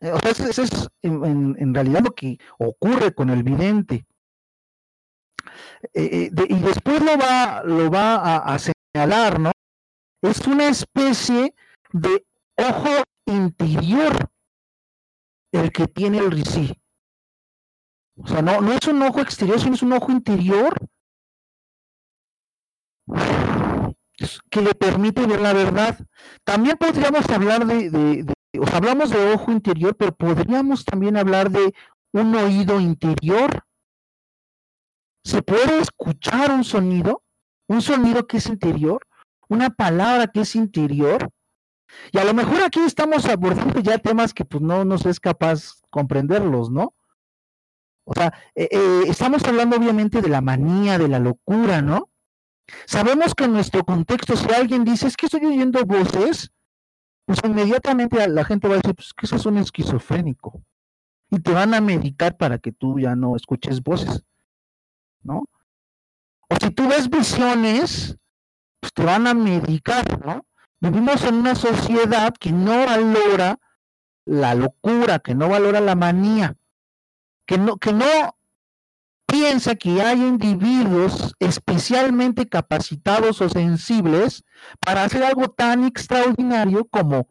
A: Eh, o sea, eso es en, en realidad lo que ocurre con el vidente. Eh, eh, y después lo va, lo va a, señalar, ¿no? Es una especie de ojo interior el que tiene el risí. O sea, no, no es un ojo exterior, sino es un ojo interior que le permite ver la verdad. También podríamos hablar de, o sea, hablamos de ojo interior, pero podríamos también hablar de un oído interior. ¿Se puede escuchar un sonido? Un sonido que es interior, una palabra que es interior. Y a lo mejor aquí estamos abordando ya temas que pues no nos es capaz comprenderlos, ¿no? O sea, eh, eh, estamos hablando obviamente de la manía, de la locura, ¿no? Sabemos que en nuestro contexto, si alguien dice, es que estoy oyendo voces, pues inmediatamente la gente va a decir, pues que eso es un esquizofrénico. Y te van a medicar para que tú ya no escuches voces, ¿no? O si tú ves visiones, pues te van a medicar, ¿no? Vivimos en una sociedad que no valora la locura, que no valora la manía, que no, que no piensa que hay individuos especialmente capacitados o sensibles para hacer algo tan extraordinario como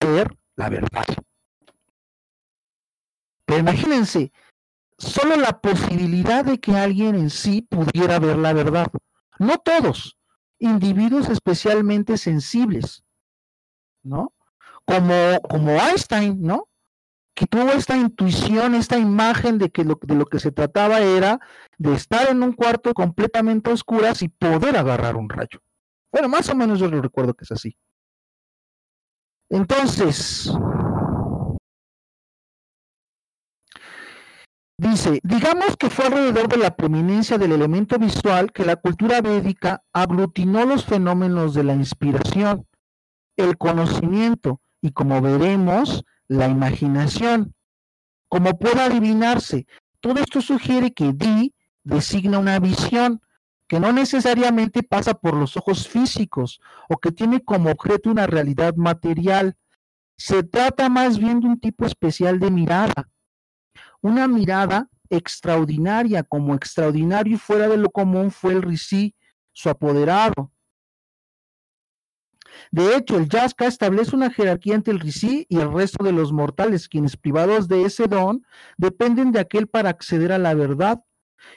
A: ver la verdad. Pero imagínense, solo la posibilidad de que alguien en sí pudiera ver la verdad. No todos, individuos especialmente sensibles, ¿no? Como, como Einstein, ¿no? que tuvo esta intuición, esta imagen de que lo, de lo que se trataba era de estar en un cuarto completamente oscuras y poder agarrar un rayo. Bueno, más o menos yo lo recuerdo que es así. Entonces, dice, digamos que fue alrededor de la preeminencia del elemento visual que la cultura védica aglutinó los fenómenos de la inspiración, el conocimiento y como veremos, la imaginación. Como puede adivinarse, todo esto sugiere que Di designa una visión que no necesariamente pasa por los ojos físicos o que tiene como objeto una realidad material. Se trata más bien de un tipo especial de mirada. Una mirada extraordinaria, como extraordinario y fuera de lo común fue el Rishi, su apoderado, de hecho, el Yaska establece una jerarquía entre el Rishi y el resto de los mortales, quienes privados de ese don dependen de aquel para acceder a la verdad.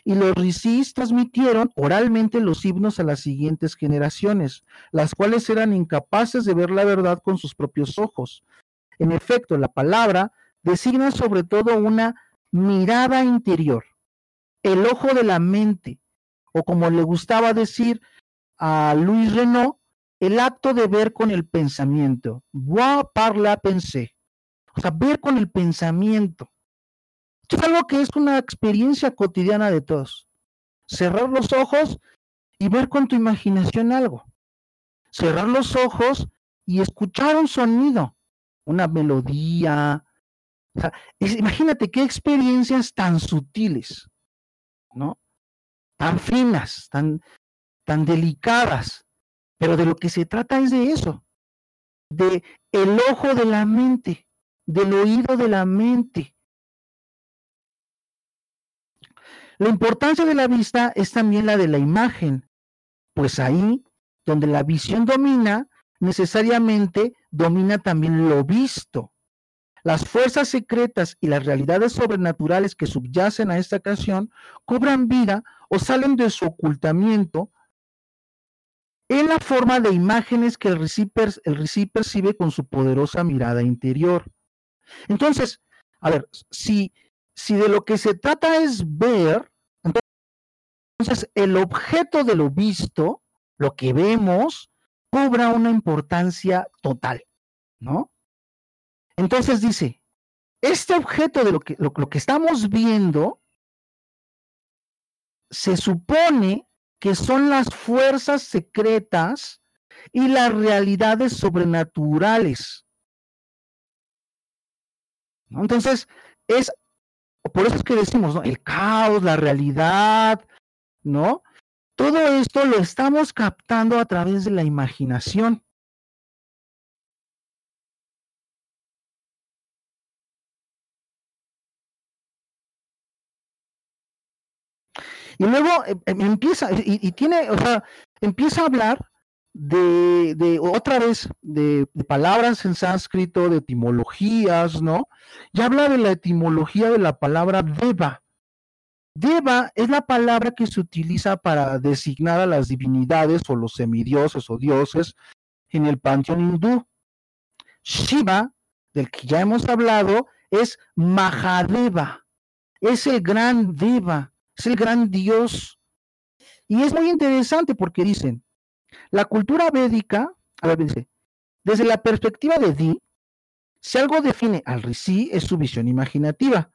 A: Y los Rishis transmitieron oralmente los himnos a las siguientes generaciones, las cuales eran incapaces de ver la verdad con sus propios ojos. En efecto, la palabra designa sobre todo una mirada interior, el ojo de la mente, o como le gustaba decir a Luis Renault, el acto de ver con el pensamiento. Voir par la pensée. O sea, ver con el pensamiento. es algo que es una experiencia cotidiana de todos. Cerrar los ojos y ver con tu imaginación algo. Cerrar los ojos y escuchar un sonido, una melodía. Imagínate qué experiencias tan sutiles, ¿no? Tan finas, tan, tan delicadas, pero de lo que se trata es de eso, de el ojo de la mente, del oído de la mente. La importancia de la vista es también la de la imagen, pues ahí donde la visión domina, necesariamente domina también lo visto. Las fuerzas secretas y las realidades sobrenaturales que subyacen a esta canción cobran vida o salen de su ocultamiento en la forma de imágenes que el receiver, el percibe con su poderosa mirada interior. Entonces, a ver, si, si de lo que se trata es ver, entonces el objeto de lo visto, lo que vemos, cobra una importancia total, ¿no? Entonces dice, este objeto de lo que, lo que estamos viendo se supone que son las fuerzas secretas y las realidades sobrenaturales. Entonces, es por eso es que decimos. El caos, la realidad, ¿no? Todo esto lo estamos captando a través de la imaginación. Y luego eh, em, empieza, y, tiene, o sea, empieza a hablar de, de otra vez, de, palabras en sánscrito, de etimologías, ¿no? Y habla de la etimología de la palabra deva. Deva es la palabra que se utiliza para designar a las divinidades o los semidioses o dioses en el panteón hindú. Shiva, del que ya hemos hablado, es Mahadeva, es el gran Deva, es el gran dios. Y es muy interesante porque dicen, la cultura védica, a ver, dice, desde la perspectiva de Di, si algo define al Rishi es su visión imaginativa,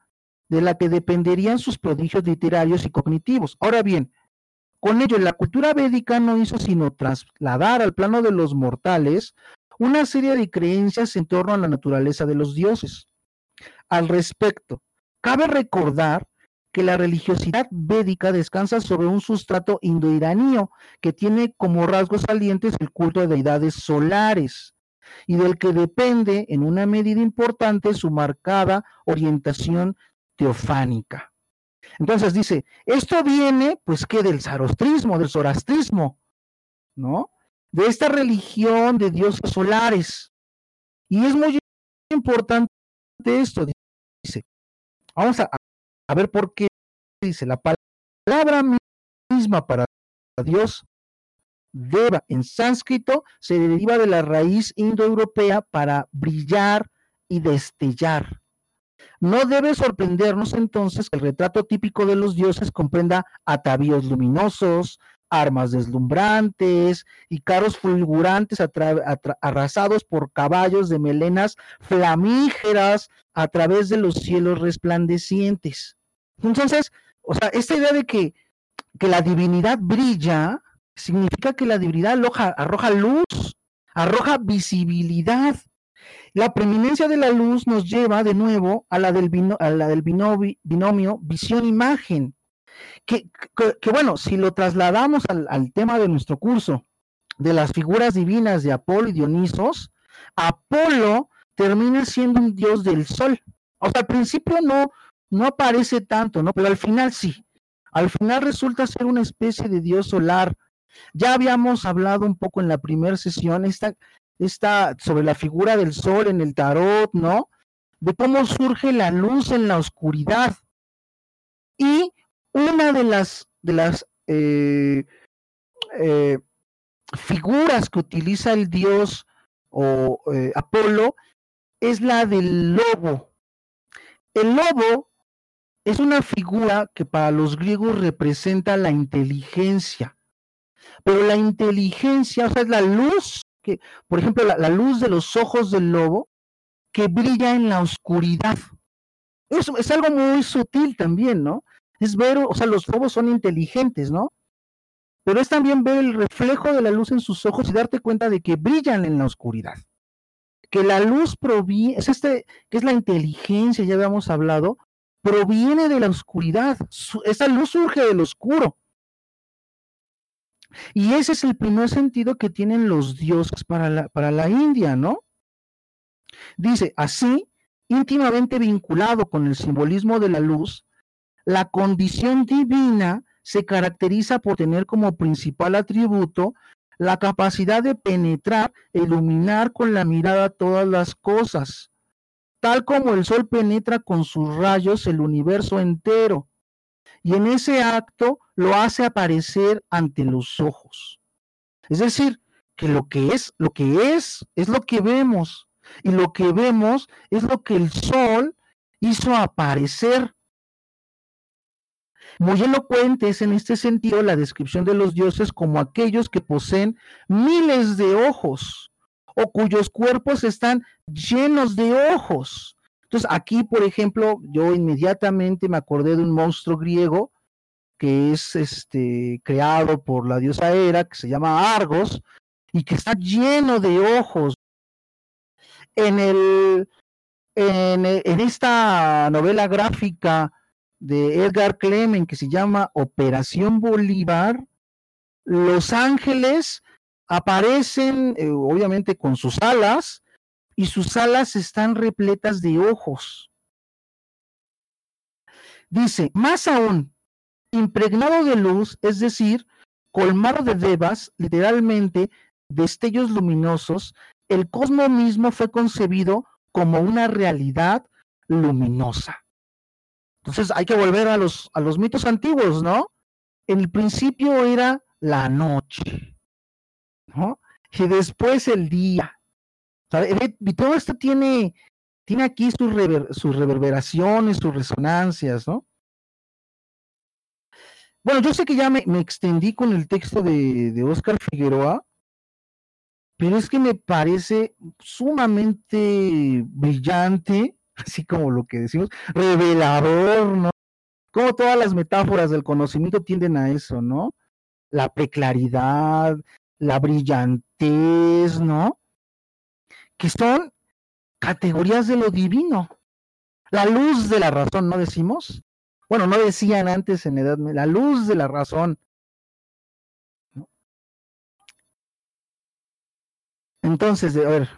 A: de la que dependerían sus prodigios literarios y cognitivos. Ahora bien, con ello la cultura védica no hizo sino trasladar al plano de los mortales una serie de creencias en torno a la naturaleza de los dioses. Al respecto, cabe recordar que la religiosidad védica descansa sobre un sustrato indoiranío que tiene como rasgos salientes el culto de deidades solares y del que depende en una medida importante su marcada orientación teofánica. Entonces dice, esto viene pues que del zarostrismo, del zorastrismo, ¿no? De esta religión de dioses solares. Y es muy importante esto, dice. Vamos a, a ver por qué dice la palabra misma para Dios Deva en sánscrito se deriva de la raíz indoeuropea para brillar y destellar. No debe sorprendernos entonces que el retrato típico de los dioses comprenda atavíos luminosos, armas deslumbrantes y carros fulgurantes arrasados por caballos de melenas flamígeras a través de los cielos resplandecientes. Entonces, o sea, esta idea de que, que la divinidad brilla significa que la divinidad arroja luz, arroja visibilidad. La preeminencia de la luz nos lleva de nuevo a la del, binomio, visión-imagen. Que, bueno, si lo trasladamos al, tema de nuestro curso de las figuras divinas de Apolo y Dionisos, Apolo termina siendo un dios del sol. O sea, al principio no, no aparece tanto, ¿no? Pero al final sí. Al final resulta ser una especie de dios solar. Ya habíamos hablado un poco en la primera sesión esta, esta, sobre la figura del sol en el tarot, ¿no? De cómo surge la luz en la oscuridad. Y una de las, de las eh, eh, figuras que utiliza el dios o eh, Apolo es la del lobo. El lobo es una figura que para los griegos representa la inteligencia. Pero la inteligencia, o sea, es la luz, que, por ejemplo, la, luz de los ojos del lobo que brilla en la oscuridad. Eso es algo muy sutil también, ¿no? Es ver, o sea, los lobos son inteligentes, ¿no? Pero es también ver el reflejo de la luz en sus ojos y darte cuenta de que brillan en la oscuridad. Que la luz proviene, es este, que es la inteligencia, ya habíamos hablado, proviene de la oscuridad. Esa luz surge del oscuro. Y ese es el primer sentido que tienen los dioses para la, para la India, ¿no? Dice, así, íntimamente vinculado con el simbolismo de la luz, la condición divina se caracteriza por tener como principal atributo la capacidad de penetrar, iluminar con la mirada todas las cosas, tal como el sol penetra con sus rayos el universo entero, y en ese acto lo hace aparecer ante los ojos. Es decir, que lo que es, lo que es, es lo que vemos, y lo que vemos es lo que el sol hizo aparecer. Muy elocuente es en este sentido la descripción de los dioses como aquellos que poseen miles de ojos, o cuyos cuerpos están llenos de ojos. Entonces, aquí, por ejemplo, yo inmediatamente me acordé de un monstruo griego que es este, creado por la diosa Hera, que se llama Argos, y que está lleno de ojos. En, el, en, en esta novela gráfica de Edgar Clement que se llama Operación Bolívar, los ángeles aparecen eh, obviamente con sus alas y sus alas están repletas de ojos. Dice, más aún, impregnado de luz, es decir, colmado de devas, literalmente destellos luminosos, el cosmos mismo fue concebido como una realidad luminosa. Entonces hay que volver a los, a los mitos antiguos, ¿no? En el principio era la noche, ¿no? Y después el día. Y todo esto tiene, tiene aquí sus, sus reverberaciones, sus resonancias, ¿no? Bueno, yo sé que ya me, extendí con el texto de, de Oscar Figueroa, pero es que me parece sumamente brillante, [laughs] así como lo que decimos, revelador, ¿no? Como todas las metáforas del conocimiento tienden a eso, ¿no? La preclaridad, la brillantez, ¿no? Que son categorías de lo divino. La luz de la razón, ¿no decimos? Bueno, no decían antes en edad, la luz de la razón. Entonces, a ver.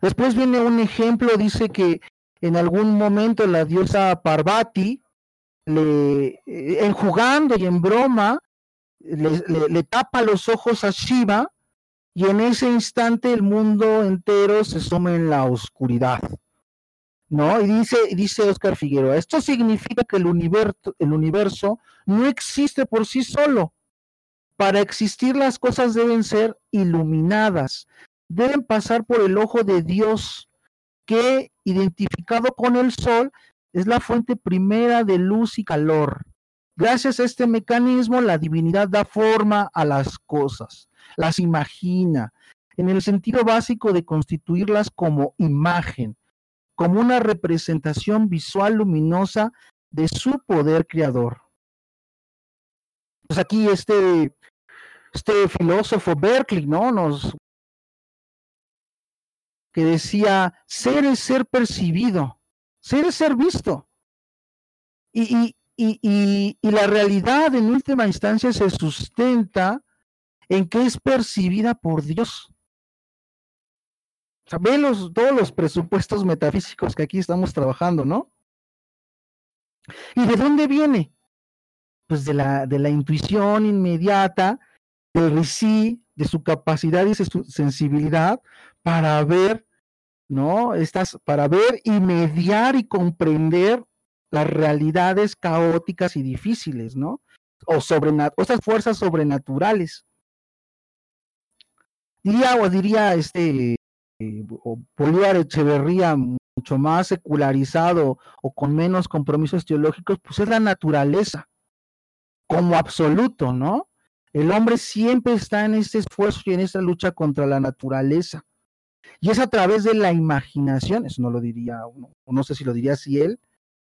A: Después viene un ejemplo, dice que en algún momento la diosa Parvati, eh, en jugando y en broma, le, tapa los ojos a Shiva y en ese instante el mundo entero se suma en la oscuridad. ¿No? Y dice, dice Oscar Figueroa, esto significa que el universo, el universo no existe por sí solo. Para existir las cosas deben ser iluminadas, deben pasar por el ojo de Dios, que, identificado con el sol, es la fuente primera de luz y calor. Gracias a este mecanismo, la divinidad da forma a las cosas, las imagina, en el sentido básico de constituirlas como imagen, como una representación visual luminosa de su poder creador. Pues aquí este, este filósofo Berkeley, ¿no? Nos que decía, ser es ser percibido, ser ser visto. Y, y, la realidad en última instancia se sustenta en que es percibida por Dios. O los, todos los presupuestos metafísicos que aquí estamos trabajando, ¿no? ¿Y de dónde viene? Pues de la, de la intuición inmediata, del sí, de su capacidad y su sensibilidad para ver, ¿no? Estas, para ver y mediar y comprender las realidades caóticas y difíciles, ¿no? O, o estas fuerzas sobrenaturales. Diría, o diría este, eh, Bolívar Echeverría, mucho más secularizado o con menos compromisos teológicos, pues es la naturaleza, como absoluto, ¿no? El hombre siempre está en este esfuerzo y en esta lucha contra la naturaleza. Y es a través de la imaginación, eso no lo diría, no, no sé si lo diría así él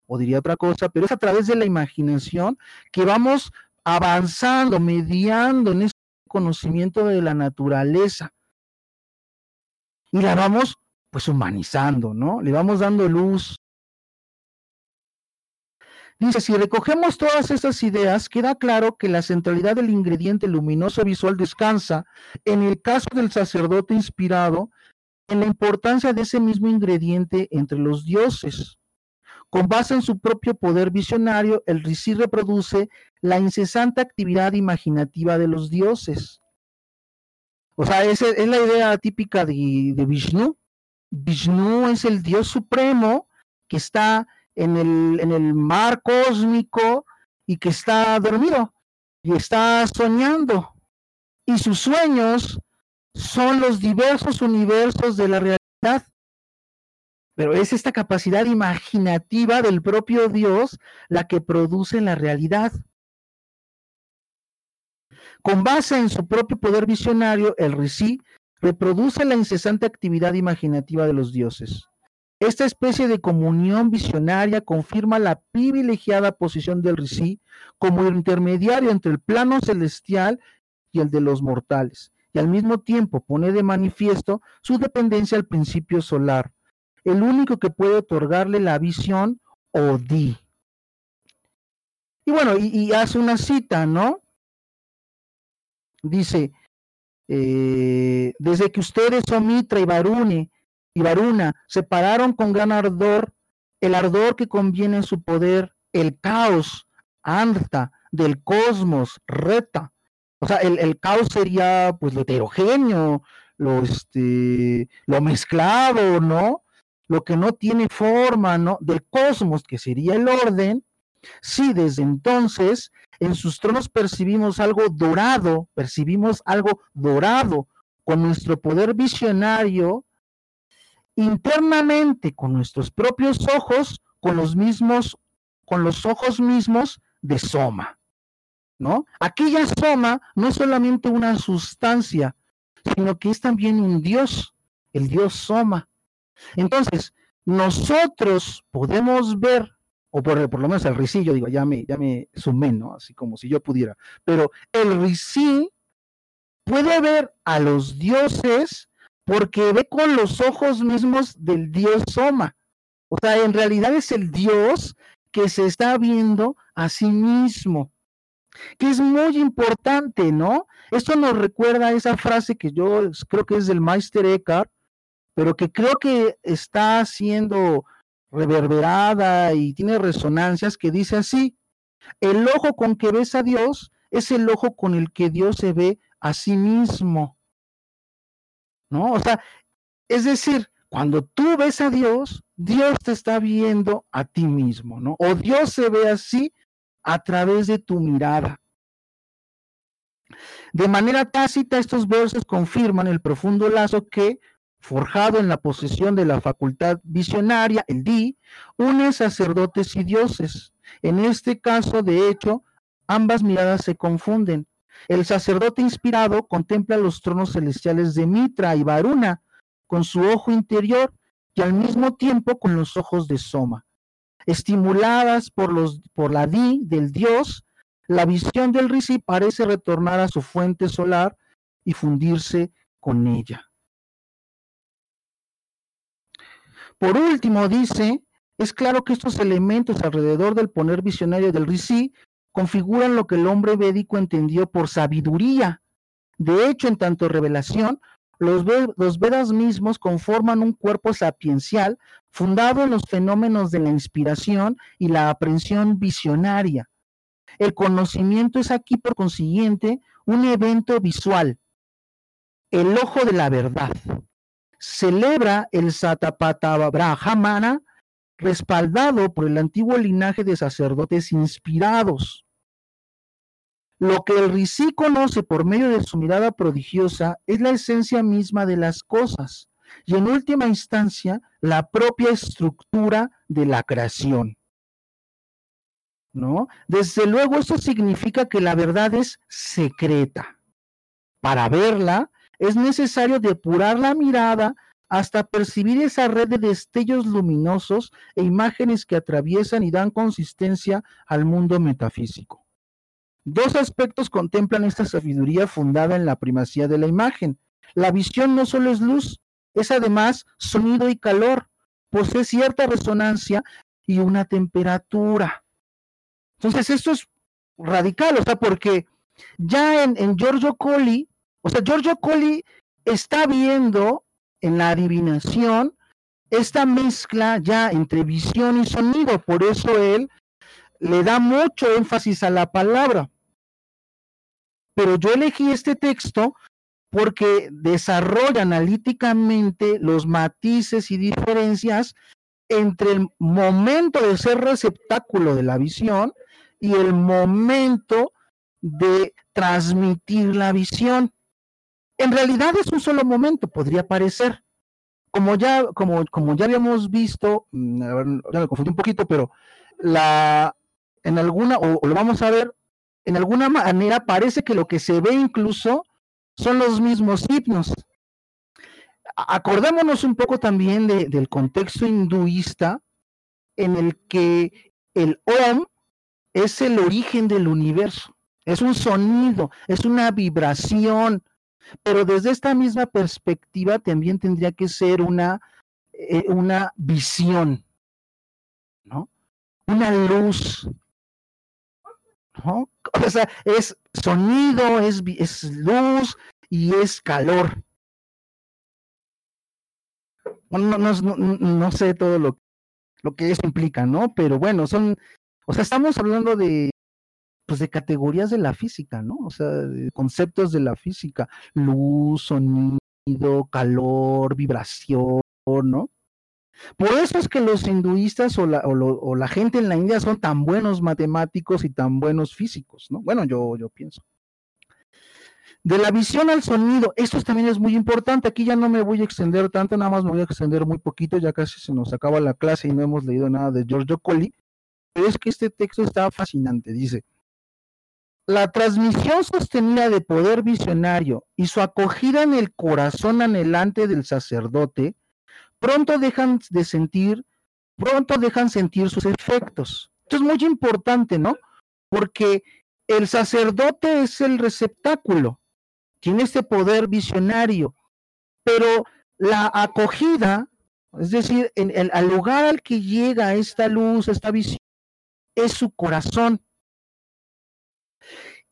A: o diría otra cosa, pero es a través de la imaginación que vamos avanzando, mediando en ese conocimiento de la naturaleza. Y la vamos pues humanizando, ¿no? Le vamos dando luz. Dice, si recogemos todas esas ideas, queda claro que la centralidad del ingrediente luminoso visual descansa, en el caso del sacerdote inspirado, en la importancia de ese mismo ingrediente entre los dioses. Con base en su propio poder visionario, el Rishi reproduce la incesante actividad imaginativa de los dioses. O sea, esa es la idea típica de, Vishnu. Vishnu es el dios supremo que está en el mar cósmico y que está dormido y está soñando. Y sus sueños son los diversos universos de la realidad. Pero es esta capacidad imaginativa del propio Dios la que produce la realidad. Con base en su propio poder visionario, el Rishi reproduce la incesante actividad imaginativa de los dioses. Esta especie de comunión visionaria confirma la privilegiada posición del Rishi como intermediario entre el plano celestial y el de los mortales, y al mismo tiempo pone de manifiesto su dependencia al principio solar, el único que puede otorgarle la visión o di. Y bueno, y, hace una cita, ¿no? Dice, eh, desde que ustedes, Omitra y Varune y Varuna, separaron con gran ardor el ardor que conviene en su poder, el caos, Anta, del cosmos, Reta, o sea, el, caos sería pues lo heterogéneo, lo, este, lo mezclado, ¿no? lo que no tiene forma, ¿no? Del cosmos, que sería el orden, sí, desde entonces en sus tronos percibimos algo dorado, percibimos algo dorado con nuestro poder visionario, internamente con nuestros propios ojos, con los mismos, con los ojos mismos de Soma. ¿No? Aquella Soma no es solamente una sustancia, sino que es también un Dios, el Dios Soma. Entonces, nosotros podemos ver, o por, lo menos el risillo, digo, ya me, ya me sumé, ¿no? Así como si yo pudiera, pero el risí puede ver a los dioses porque ve con los ojos mismos del dios Soma. O sea, en realidad es el dios que se está viendo a sí mismo, que es muy importante, ¿no? Esto nos recuerda a esa frase que yo creo que es del Meister Eckhart, pero que creo que está siendo reverberada y tiene resonancias que dice así, el ojo con que ves a Dios es el ojo con el que Dios se ve a sí mismo. ¿No? O sea, es decir, cuando tú ves a Dios, Dios te está viendo a ti mismo, ¿no? O Dios se ve así a través de tu mirada. De manera tácita, estos versos confirman el profundo lazo que forjado en la posesión de la facultad visionaria, el di, une sacerdotes y dioses. En este caso, de hecho, ambas miradas se confunden. El sacerdote inspirado contempla los tronos celestiales de Mitra y Varuna con su ojo interior y al mismo tiempo con los ojos de Soma. Estimuladas por, los, por la di del dios, la visión del Risi parece retornar a su fuente solar y fundirse con ella. Por último, dice, es claro que estos elementos alrededor del poner visionario del Rishi configuran lo que el hombre védico entendió por sabiduría. De hecho, en tanto revelación, los, Vedas mismos conforman un cuerpo sapiencial fundado en los fenómenos de la inspiración y la aprehensión visionaria. El conocimiento es aquí, por consiguiente, un evento visual, el ojo de la verdad celebra el Satapata Brahmana, respaldado por el antiguo linaje de sacerdotes inspirados. Lo que el Rishi conoce por medio de su mirada prodigiosa es la esencia misma de las cosas y en última instancia la propia estructura de la creación. ¿No? Desde luego esto significa que la verdad es secreta. Para verla es necesario depurar la mirada hasta percibir esa red de destellos luminosos e imágenes que atraviesan y dan consistencia al mundo metafísico. Dos aspectos contemplan esta sabiduría fundada en la primacía de la imagen. La visión no solo es luz, es además sonido y calor, posee cierta resonancia y una temperatura. Entonces, esto es radical, o sea, porque ya en, en Giorgio Colli o sea, Giorgio Colli está viendo en la adivinación esta mezcla ya entre visión y sonido, por eso él le da mucho énfasis a la palabra. Pero yo elegí este texto porque desarrolla analíticamente los matices y diferencias entre el momento de ser receptáculo de la visión y el momento de transmitir la visión. En realidad es un solo momento, podría parecer. Como ya, como, como ya habíamos visto, mm, ya me confundí un poquito, pero la, en alguna, o, lo vamos a ver, en alguna manera parece que lo que se ve incluso son los mismos himnos. Acordémonos un poco también del contexto hinduista en el que el Om es el origen del universo, es un sonido, es una vibración, pero desde esta misma perspectiva también tendría que ser una, eh, una visión, ¿no? Una luz, O sea, es sonido, es, luz y es calor. No, sé todo lo, lo que eso implica, ¿no? Pero bueno, son, o sea, estamos hablando de pues de categorías de la física, ¿no? O sea, de conceptos de la física, luz, sonido, calor, vibración, ¿no? Por eso es que los hinduistas o la, gente en la India son tan buenos matemáticos y tan buenos físicos, ¿no? Bueno, yo, yo pienso. De la visión al sonido, esto también es muy importante. Aquí ya no me voy a extender tanto, nada más me voy a extender muy poquito, ya casi se nos acaba la clase y no hemos leído nada de Giorgio Colli. Pero es que este texto está fascinante. Dice: La transmisión sostenida de poder visionario y su acogida en el corazón anhelante del sacerdote pronto dejan de sentir, pronto dejan sentir sus efectos. Esto es muy importante, ¿no? Porque el sacerdote es el receptáculo, tiene este poder visionario, pero la acogida, es decir, en el, al lugar al que llega esta luz, esta visión, es su corazón.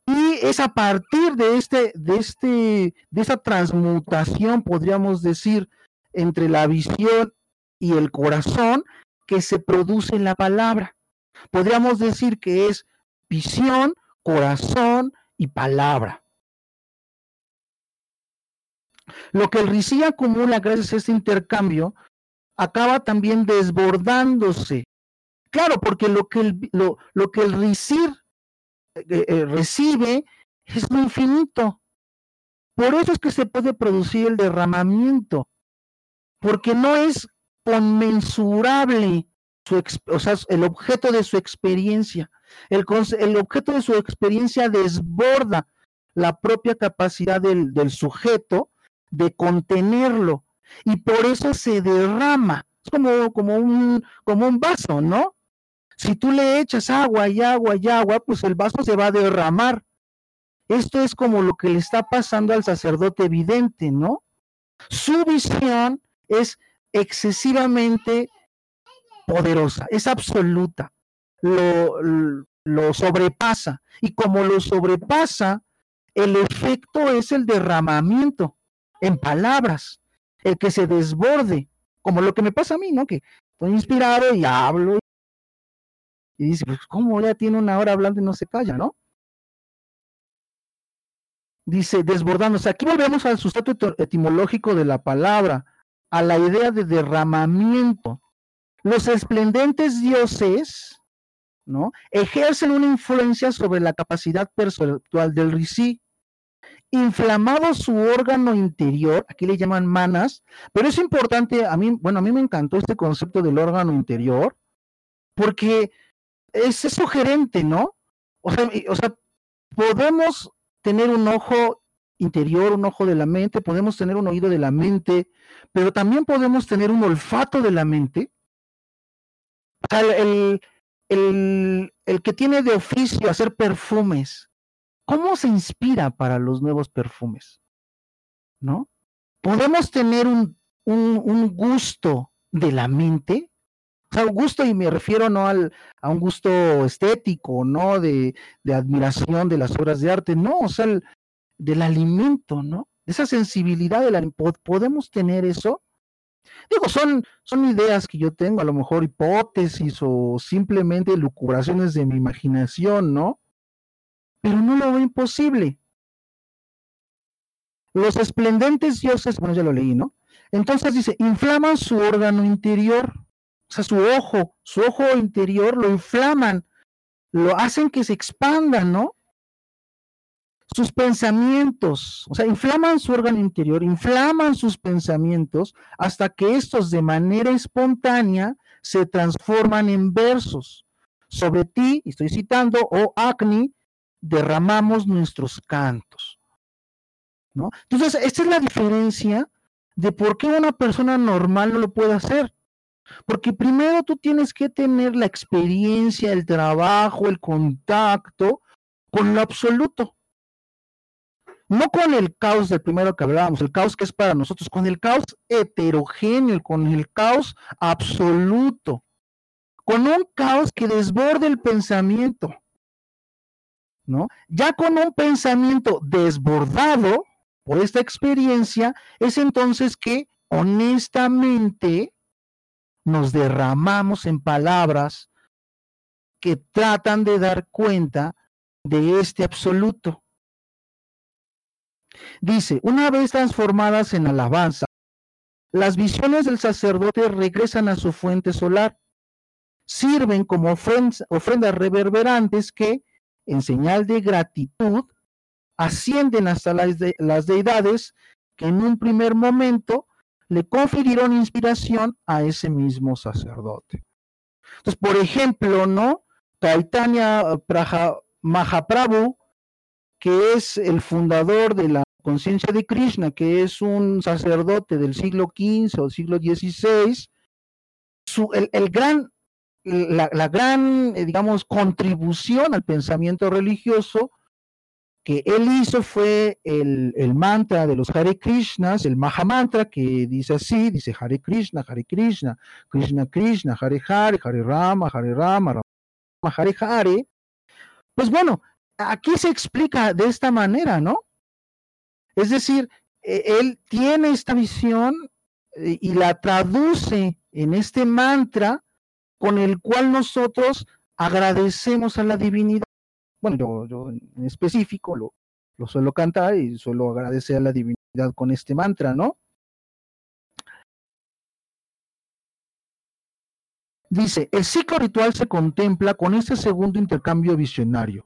A: Y es a partir de este, de este, de esa transmutación, podríamos decir, entre la visión y el corazón que se produce en la palabra. Podríamos decir que es visión, corazón y palabra. Lo que el RICI acumula gracias a este intercambio acaba también desbordándose. Claro, porque lo que el, lo, que el eh, eh, recibe es lo infinito. Por eso es que se puede producir el derramamiento porque no es conmensurable su, o sea, el objeto de su experiencia. El, el, objeto de su experiencia desborda la propia capacidad del, del sujeto de contenerlo y por eso se derrama. Es como, como, un, como un vaso, ¿no? Si tú le echas agua y agua y agua, pues el vaso se va a derramar. Esto es como lo que le está pasando al sacerdote evidente, ¿no? Su visión es excesivamente poderosa, es absoluta, lo, lo sobrepasa. Y como lo sobrepasa, el efecto es el derramamiento en palabras, el que se desborde, como lo que me pasa a mí, ¿no? Que estoy inspirado y hablo. Y dice, pues, ¿cómo ya tiene una hora hablando y no se calla, no? Dice, desbordándose. Aquí volvemos al sustrato etimológico de la palabra a la idea de derramamiento. Los esplendentes dioses, ¿no? Ejercen una influencia sobre la capacidad perceptual del rishi. Inflamado su órgano interior, aquí le llaman manas, pero es importante, a mí, bueno, a mí me encantó este concepto del órgano interior, porque es, sugerente, ¿no? O sea, o sea, podemos tener un ojo interior, un ojo de la mente, podemos tener un oído de la mente, pero también podemos tener un olfato de la mente. O sea, el, el, el que tiene de oficio hacer perfumes, ¿cómo se inspira para los nuevos perfumes? ¿No? Podemos tener un, un, un gusto de la mente, o sea, un gusto, y me refiero no al, a un gusto estético, no de, de, admiración de las obras de arte, no, o sea, el, del alimento, ¿no? Esa sensibilidad del alimento, ¿podemos tener eso? Digo, son, son ideas que yo tengo, a lo mejor hipótesis o simplemente lucubraciones de mi imaginación, ¿no? Pero no lo veo imposible. Los esplendentes dioses, bueno, ya lo leí, ¿no? Entonces dice, inflaman su órgano interior, o sea, su ojo, su ojo interior lo inflaman, lo hacen que se expanda, ¿no? Sus pensamientos, o sea, inflaman su órgano interior, inflaman sus pensamientos hasta que estos de manera espontánea se transforman en versos. Sobre ti, estoy citando, oh Acni, derramamos nuestros cantos. ¿No? Entonces, esta es la diferencia de por qué una persona normal no lo puede hacer. Porque primero tú tienes que tener la experiencia, el trabajo, el contacto con lo absoluto no con el caos del primero que hablábamos, el caos que es para nosotros, con el caos heterogéneo, con el caos absoluto, con un caos que desborde el pensamiento, ¿no? Ya con un pensamiento desbordado por esta experiencia, es entonces que honestamente nos derramamos en palabras que tratan de dar cuenta de este absoluto. Dice, una vez transformadas en alabanza, las visiones del sacerdote regresan a su fuente solar, sirven como ofrendas reverberantes que, en señal de gratitud, ascienden hasta las, deidades que en un primer momento le confirieron inspiración a ese mismo sacerdote. Entonces, por ejemplo, ¿no? Caitanya Mahaprabhu, que es el fundador de la conciencia de Krishna, que es un sacerdote del siglo XV o siglo XVI, su, el, gran, la, gran, eh, digamos, contribución al pensamiento religioso que él hizo fue el, mantra de los Hare Krishnas, el Mahamantra, que dice así, dice Hare Krishna, Hare Krishna, Krishna Krishna, Hare Hare, Hare Rama, Hare Rama, Rama Hare Hare. Pues bueno, aquí se explica de esta manera, ¿no? Es decir, e, él tiene esta visión eh, y la traduce en este mantra con el cual nosotros agradecemos a la divinidad bueno, yo, en específico lo, lo suelo cantar y suelo agradecer a la divinidad con este mantra, ¿no? Dice, el ciclo ritual se contempla con este segundo intercambio visionario.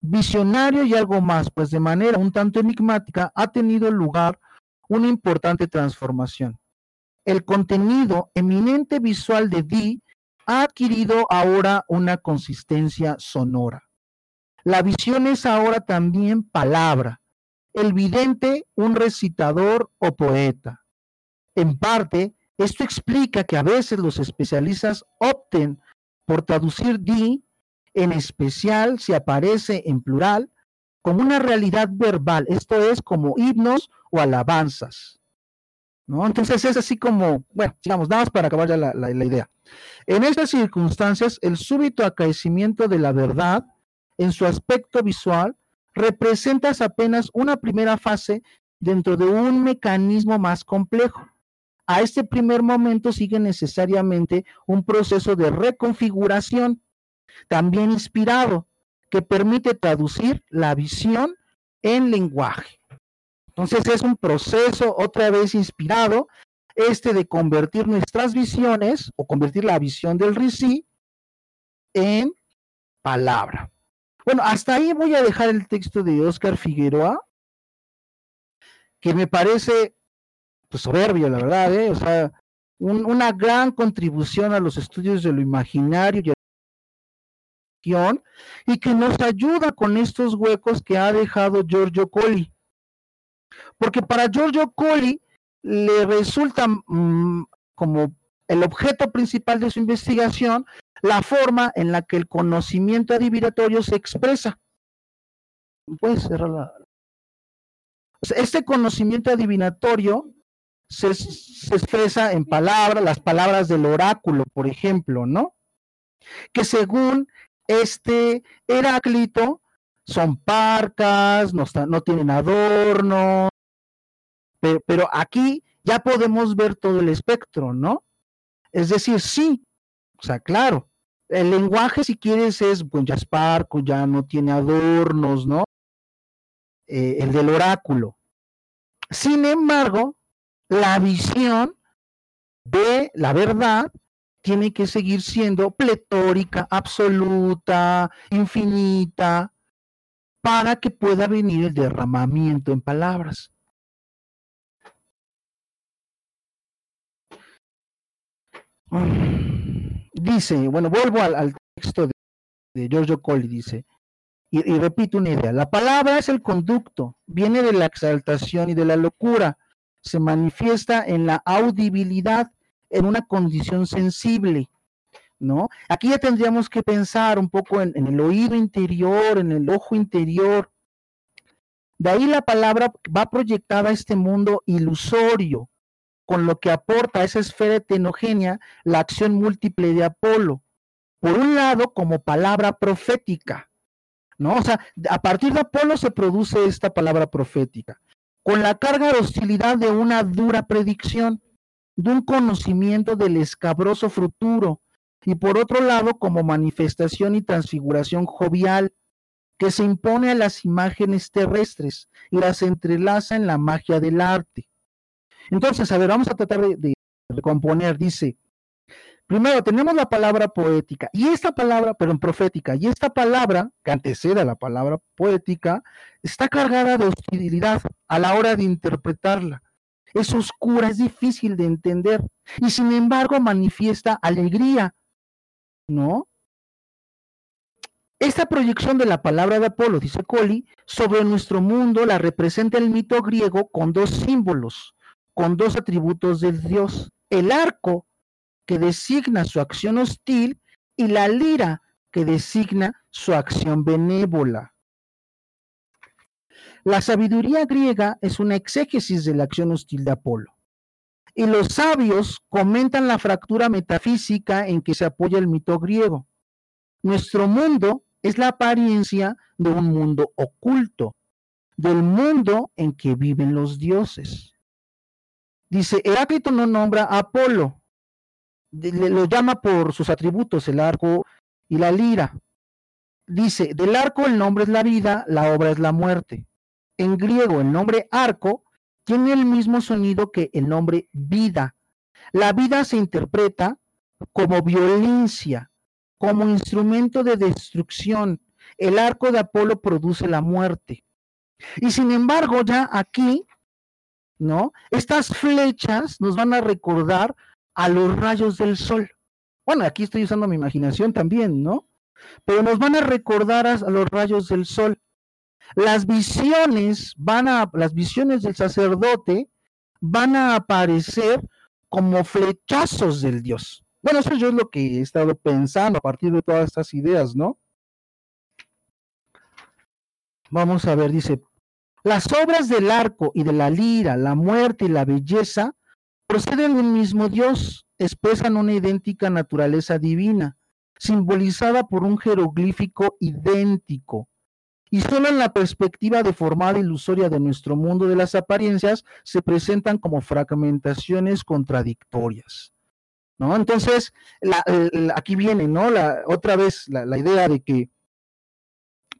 A: Visionario y algo más, pues de manera un tanto enigmática ha tenido lugar una importante transformación. El contenido eminente visual de Di ha adquirido ahora una consistencia sonora. La visión es ahora también palabra, el vidente un recitador o poeta. En parte, esto explica que a veces los especialistas opten por traducir di, en especial si aparece en plural, como una realidad verbal, esto es como himnos o alabanzas. Entonces es así como, bueno, digamos, nada más para acabar ya la, la idea. En estas circunstancias, el súbito acaecimiento de la verdad en su aspecto visual, representas apenas una primera fase dentro de un mecanismo más complejo. A este primer momento sigue necesariamente un proceso de reconfiguración, también inspirado, que permite traducir la visión en lenguaje. Entonces es un proceso otra vez inspirado, este de convertir nuestras visiones o convertir la visión del RISI en palabra. Bueno, hasta ahí voy a dejar el texto de Oscar Figueroa, que me parece pues, soberbio, la verdad, ¿eh? o sea, una gran contribución a los estudios de lo imaginario y, y que nos ayuda con estos huecos que ha dejado Giorgio Colli. Porque para Giorgio Colli le resulta mm, como el objeto principal de su investigación la forma en la que el conocimiento adivinatorio se expresa. Puedes cerrar la... este conocimiento adivinatorio se, se, expresa en palabras, las palabras del oráculo, por ejemplo, ¿no? Que según este Heráclito son parcas, no, no tienen adorno, pero, pero aquí ya podemos ver todo el espectro, ¿no? Es decir, sí, o sea, claro, el lenguaje, si quieres, es, pues ya es parco, ya no tiene adornos, ¿no? Eh, el del oráculo. Sin embargo, la visión de la verdad tiene que seguir siendo pletórica, absoluta, infinita, para que pueda venir el derramamiento en palabras. Dice, bueno, vuelvo al, texto de, Giorgio Colli, dice, y, y, repito una idea, la palabra es el conducto, viene de la exaltación y de la locura, se manifiesta en la audibilidad, en una condición sensible, ¿no? Aquí ya tendríamos que pensar un poco en, el oído interior, en el ojo interior. De ahí la palabra va proyectada a este mundo ilusorio, con lo que aporta a esa esfera heterogénea la acción múltiple de Apolo. Por un lado, como palabra profética, ¿no? O sea, a partir de Apolo se produce esta palabra profética, con la carga de hostilidad de una dura predicción, de un conocimiento del escabroso futuro, y por otro lado, como manifestación y transfiguración jovial, que se impone a las imágenes terrestres y las entrelaza en la magia del arte. Entonces, a ver, vamos a tratar de, de recomponer. Dice, primero tenemos la palabra poética y esta palabra, pero en profética, y esta palabra que antecede a la palabra poética está cargada de hostilidad a la hora de interpretarla. Es oscura, es difícil de entender y sin embargo manifiesta alegría, ¿no? Esta proyección de la palabra de Apolo, dice Coli, sobre nuestro mundo la representa el mito griego con dos símbolos, con dos atributos del dios. El arco, que designa su acción hostil, y la lira, que designa su acción benévola. La sabiduría griega es una exégesis de la acción hostil de Apolo. Y los sabios comentan la fractura metafísica en que se apoya el mito griego. Nuestro mundo es la apariencia de un mundo oculto, del mundo en que viven los dioses. Dice, Heráclito no nombra a Apolo, lo llama por sus atributos, el arco y la lira. Dice, del arco el nombre es la vida, la obra es la muerte. En griego el nombre arco tiene el mismo sonido que el nombre vida. La vida se interpreta como violencia, como instrumento de destrucción. El arco de Apolo produce la muerte. Y sin embargo, ya aquí, ¿no? Estas flechas nos van a recordar a los rayos del sol. Bueno, aquí estoy usando mi imaginación también, ¿no? Pero nos van a recordar a, los rayos del sol. Las visiones van a, las visiones del sacerdote van a aparecer como flechazos del Dios. Bueno, eso yo es lo que he estado pensando a partir de todas estas ideas, ¿no? Vamos a ver, dice, las obras del arco y de la lira, la muerte y la belleza proceden de un mismo Dios, expresan una idéntica naturaleza divina, simbolizada por un jeroglífico idéntico. Y solo en la perspectiva deformada e ilusoria de nuestro mundo de las apariencias se presentan como fragmentaciones contradictorias. ¿no? Entonces, aquí viene, ¿no? La, otra vez la, idea de que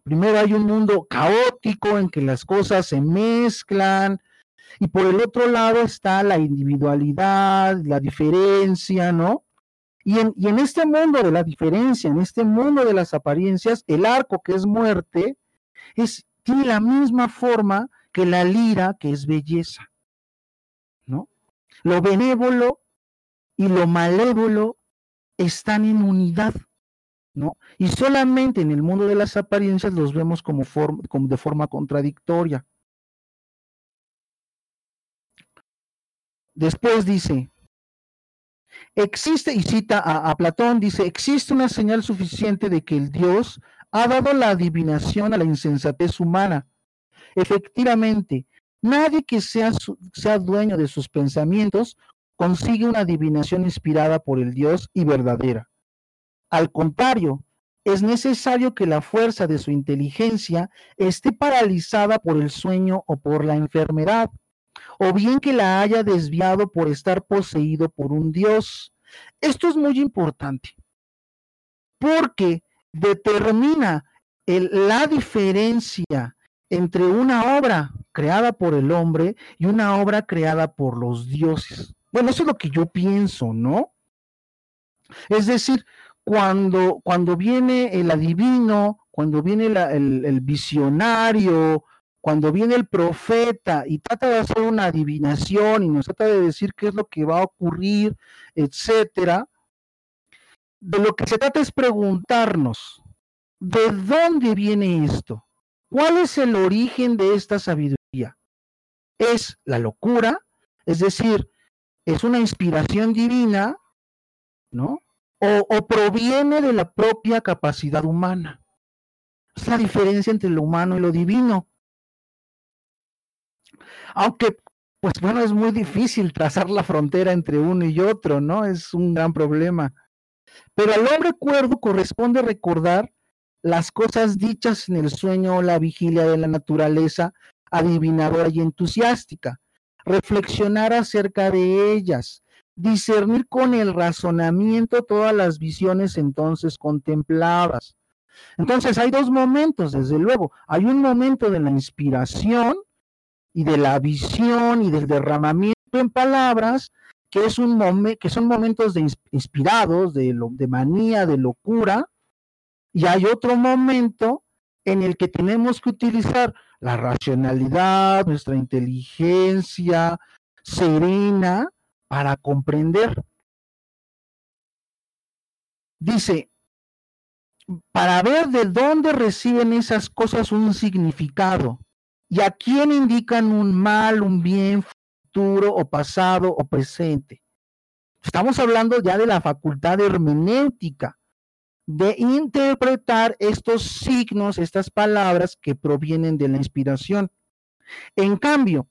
A: primero hay un mundo caótico en que las cosas se mezclan, y por el otro lado está la individualidad, la diferencia, ¿no? Y en, este mundo de la diferencia, en este mundo de las apariencias, el arco que es muerte, es, tiene la misma forma que la lira que es belleza, ¿no? Lo benévolo y lo malévolo están en unidad, ¿no? Y solamente en el mundo de las apariencias los vemos como, como de forma contradictoria. Después dice, existe, y cita a, Platón, dice, existe una señal suficiente de que el Dios ha dado la adivinación a la insensatez humana. Efectivamente, nadie que sea, sea dueño de sus pensamientos consigue una adivinación inspirada por el Dios y verdadera. Al contrario, es necesario que la fuerza de su inteligencia esté paralizada por el sueño o por la enfermedad, o bien que la haya desviado por estar poseído por un Dios. Esto es muy importante, porque determina el, la diferencia entre una obra creada por el hombre y una obra creada por los dioses. Bueno, eso es lo que yo pienso, ¿no? Es decir, cuando, cuando viene el adivino, cuando viene el, el visionario, cuando viene el profeta y trata de hacer una adivinación y nos trata de decir qué es lo que va a ocurrir, etcétera, de lo que se trata es preguntarnos, ¿de dónde viene esto? ¿Cuál es el origen de esta sabiduría? ¿Es la locura? Es decir, es una inspiración divina, ¿no? O, proviene de la propia capacidad humana. Es la diferencia entre lo humano y lo divino. Aunque, pues bueno, es muy difícil trazar la frontera entre uno y otro, ¿no? Es un gran problema. Pero al hombre cuerdo corresponde recordar las cosas dichas en el sueño o la vigilia de la naturaleza adivinadora y entusiástica reflexionar acerca de ellas, discernir con el razonamiento todas las visiones entonces contempladas. Entonces hay dos momentos, desde luego. Hay un momento de la inspiración y de la visión y del derramamiento en palabras que, es un que son momentos de inspirados, de, de manía, de locura, y hay otro momento en el que tenemos que utilizar la racionalidad, nuestra inteligencia serena para comprender. Dice, para ver de dónde reciben esas cosas un significado y a quién indican un mal, un bien, futuro o pasado o presente. Estamos hablando ya de la facultad hermenéutica, de interpretar estos signos, estas palabras que provienen de la inspiración. En cambio,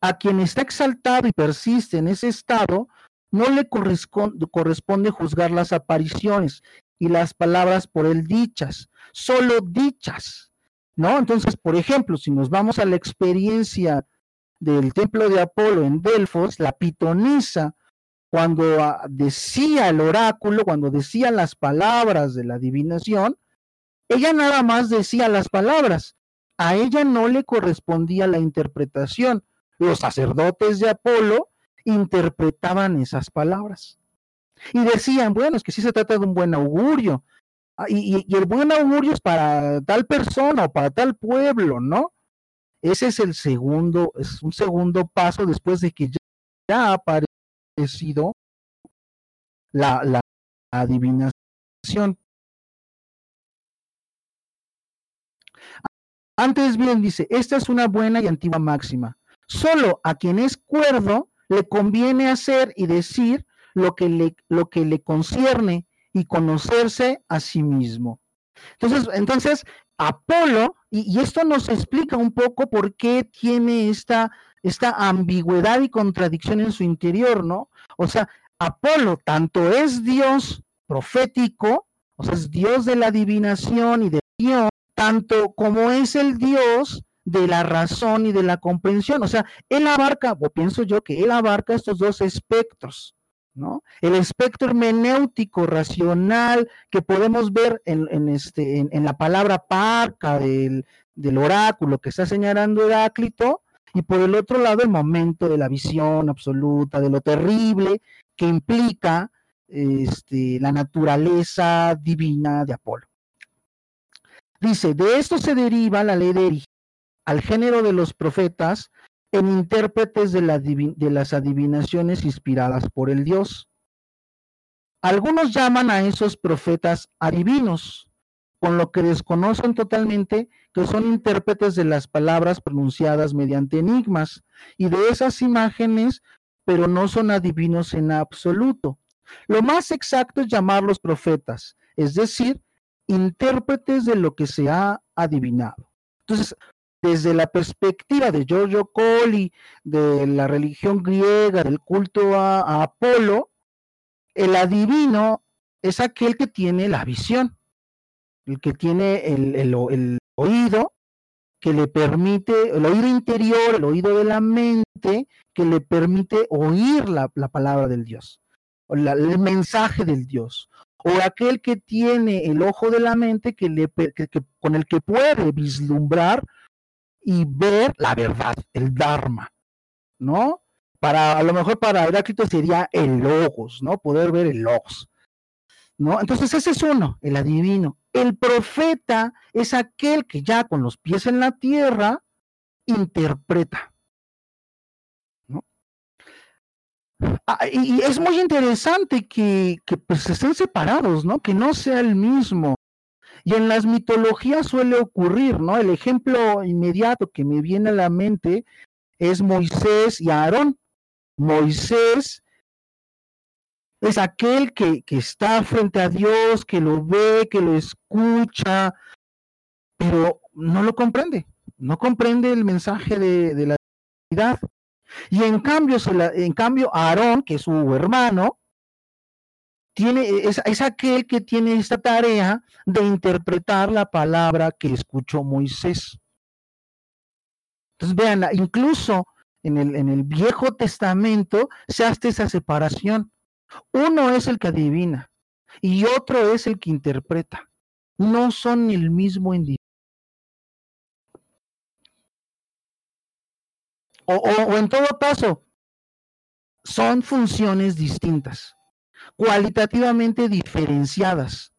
A: a quien está exaltado y persiste en ese estado, no le corresponde, juzgar las apariciones y las palabras por él dichas, solo dichas, ¿no? Entonces, por ejemplo, si nos vamos a la experiencia del templo de Apolo en Delfos, la pitonisa cuando ah, decía el oráculo, cuando decía las palabras de la adivinación, ella nada más decía las palabras, a ella no le correspondía la interpretación. Los sacerdotes de Apolo interpretaban esas palabras y decían, bueno, es que sí se trata de un buen augurio, ah, y, y el buen augurio es para tal persona o para tal pueblo, ¿no? Ese es el segundo, es un segundo paso después de que ya, aparece sido la, la adivinación. Antes bien dice, esta es una buena y antigua máxima. Solo a quien es cuerdo le conviene hacer y decir lo que le, lo que le concierne y conocerse a sí mismo. Entonces, entonces Apolo, y, esto nos explica un poco por qué tiene esta esta ambigüedad y contradicción en su interior, ¿no? O sea, Apolo tanto es Dios profético, o sea, es Dios de la adivinación y de Dios, tanto como es el Dios de la razón y de la comprensión. O sea, él abarca, o pienso yo que él abarca estos dos espectros, El espectro hermenéutico, racional, que podemos ver en, este, la palabra parca del, oráculo que está señalando Heráclito, y por el otro lado el momento de la visión absoluta, de lo terrible que implica este, la naturaleza divina de Apolo. Dice, de esto se deriva la ley de al género de los profetas en intérpretes de, de las adivinaciones inspiradas por el Dios. Algunos llaman a esos profetas adivinos, con lo que desconocen totalmente que son intérpretes de las palabras pronunciadas mediante enigmas y de esas imágenes, pero no son adivinos en absoluto. Lo más exacto es llamarlos profetas, es decir, intérpretes de lo que se ha adivinado. Entonces, desde la perspectiva de Giorgio Colli, de la religión griega, del culto a, Apolo, el adivino es aquel que tiene la visión el que tiene el, oído que le permite, el oído interior, el oído de la mente, que le permite oír la, palabra del Dios, el mensaje del Dios, o aquel que tiene el ojo de la mente que con el que puede vislumbrar y ver la verdad, el Dharma, ¿no? Para, a lo mejor para Heráclito sería el logos, ¿no? Poder ver el logos. ¿No? Entonces ese es uno, el adivino. El profeta es aquel que ya con los pies en la tierra interpreta. Ah, y es muy interesante que, que pues, estén separados, ¿no? Que no sea el mismo. Y en las mitologías suele ocurrir, ¿no? El ejemplo inmediato que me viene a la mente es Moisés y Aarón. Moisés es aquel que, está frente a Dios, que lo ve, que lo escucha, pero no lo comprende, no comprende el mensaje de, la divinidad. Y en cambio, en cambio, Aarón, que es su hermano, tiene, es, es, aquel que tiene esta tarea de interpretar la palabra que escuchó Moisés. Entonces, vean, incluso en el, en el Viejo Testamento se hace esa separación. Uno es el que adivina y otro es el que interpreta. No son el mismo individuo. O, en todo caso, son funciones distintas, cualitativamente diferenciadas,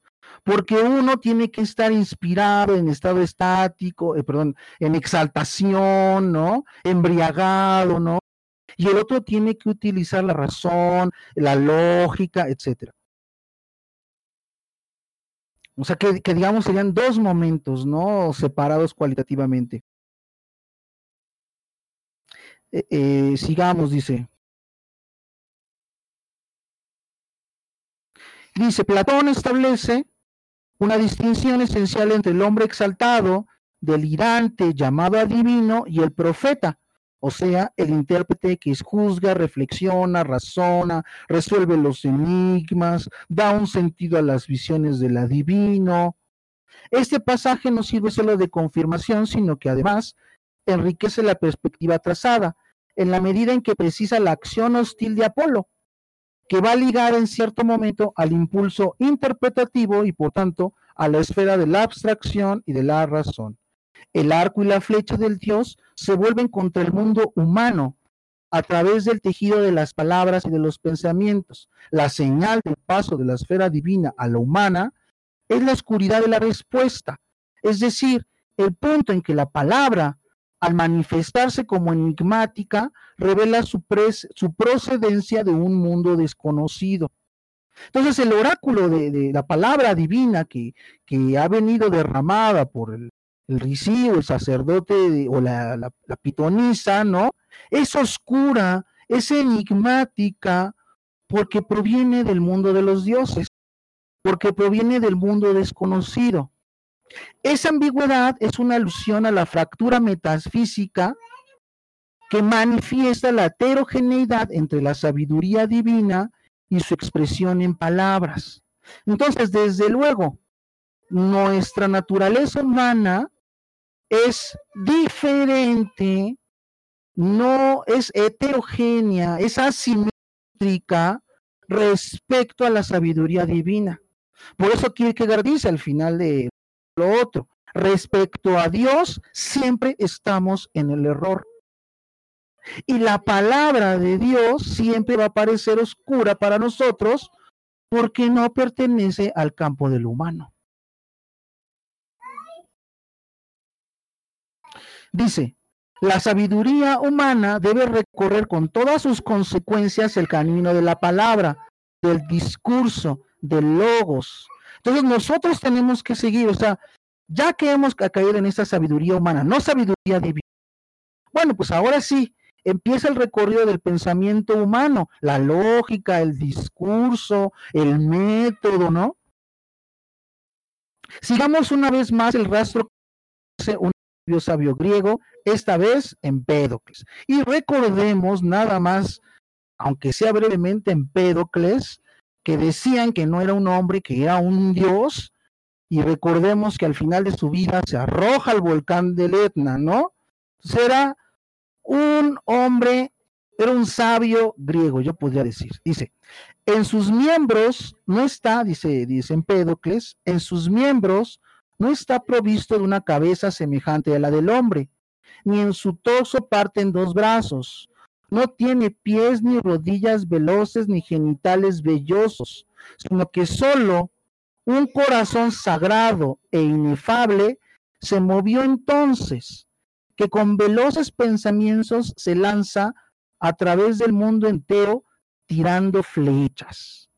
A: porque uno tiene que estar inspirado en estado estático, eh, perdón, en exaltación, ¿no? Embriagado, ¿no? Y el otro tiene que utilizar la razón, la lógica, etcétera. O sea, que, digamos serían dos momentos, ¿no? Separados cualitativamente. Eh, eh, sigamos, dice. Dice, Platón establece una distinción esencial entre el hombre exaltado, delirante, llamado adivino, y el profeta, o sea, el intérprete que juzga, reflexiona, razona, resuelve los enigmas, da un sentido a las visiones del adivino. Este pasaje no sirve solo de confirmación, sino que además enriquece la perspectiva trazada, en la medida en que precisa la acción hostil de Apolo, que va a ligar en cierto momento al impulso interpretativo y por tanto a la esfera de la abstracción y de la razón. El arco y la flecha del Dios se vuelven contra el mundo humano a través del tejido de las palabras y de los pensamientos. La señal del paso de la esfera divina a la humana es la oscuridad de la respuesta, es decir, el punto en que la palabra, al manifestarse como enigmática, revela su, procedencia de un mundo desconocido. Entonces el oráculo de, la palabra divina que, que, ha venido derramada por el, el ricío, el sacerdote o la, la, pitonisa, ¿no? Es oscura, es enigmática, porque proviene del mundo de los dioses, porque proviene del mundo desconocido. Esa ambigüedad es una alusión a la fractura metafísica que manifiesta la heterogeneidad entre la sabiduría divina y su expresión en palabras. Entonces, desde luego, nuestra naturaleza humana es diferente, no es heterogénea, es asimétrica respecto a la sabiduría divina. Por eso Kierkegaard dice al final de lo otro, respecto a Dios siempre estamos en el error. Y la palabra de Dios siempre va a parecer oscura para nosotros porque no pertenece al campo del humano. Dice, la sabiduría humana debe recorrer con todas sus consecuencias el camino de la palabra, del discurso, del logos. Entonces nosotros tenemos que seguir, o sea, ya que hemos caído en esta sabiduría humana, no sabiduría divina, bueno, pues ahora sí, empieza el recorrido del pensamiento humano, la lógica, el discurso, el método, ¿no? Sigamos una vez más el rastro que un sabio griego, esta vez Empédocles. Y recordemos nada más, aunque sea brevemente Empédocles, que decían que no era un hombre, que era un dios, y recordemos que al final de su vida se arroja al volcán del Etna, ¿no? Será un hombre, era un sabio griego, yo podría decir. Dice, en sus miembros no está, dice, dice Empédocles, en sus miembros no está provisto de una cabeza semejante a la del hombre, ni en su torso parten dos brazos. No tiene pies ni rodillas veloces ni genitales vellosos, sino que solo un corazón sagrado e inefable se movió entonces, que con veloces pensamientos se lanza a través del mundo entero tirando flechas.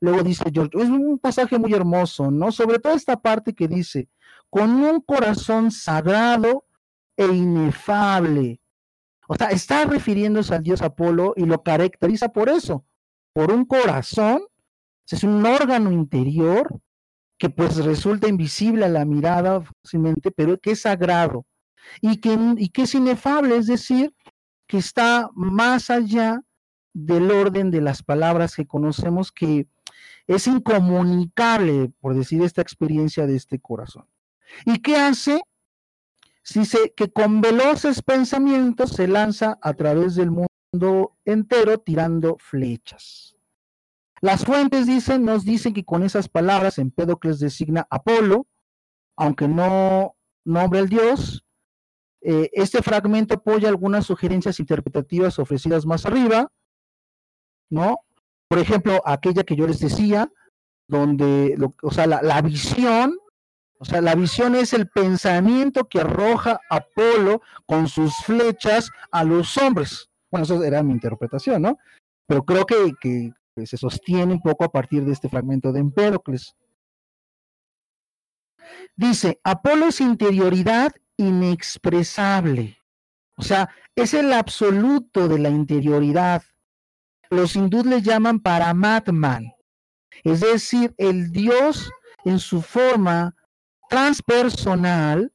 A: Luego dice George, es un pasaje muy hermoso, ¿no? Sobre todo esta parte que dice, con un corazón sagrado e inefable. O sea, está refiriéndose al dios Apolo y lo caracteriza por eso, por un corazón, es un órgano interior que pues resulta invisible a la mirada fácilmente, pero que es sagrado y que, y que es inefable, es decir, que está más allá del orden de las palabras que conocemos que es incomunicable, por decir esta experiencia de este corazón. ¿Y qué hace? Dice que con veloces pensamientos se lanza a través del mundo entero tirando flechas. Las fuentes dicen, nos dicen que con esas palabras Empédocles designa Apolo, aunque no nombre al dios. Eh, este fragmento apoya algunas sugerencias interpretativas ofrecidas más arriba, ¿no? Por ejemplo, aquella que yo les decía, donde, o sea, la, visión, o sea, la visión es el pensamiento que arroja Apolo con sus flechas a los hombres. Bueno, eso era mi interpretación, ¿no? Pero creo que, que se sostiene un poco a partir de este fragmento de Empédocles. Dice, Apolo es interioridad inexpresable. O sea, es el absoluto de la interioridad. Los hindúes le llaman Paramatman, es decir, el Dios en su forma transpersonal,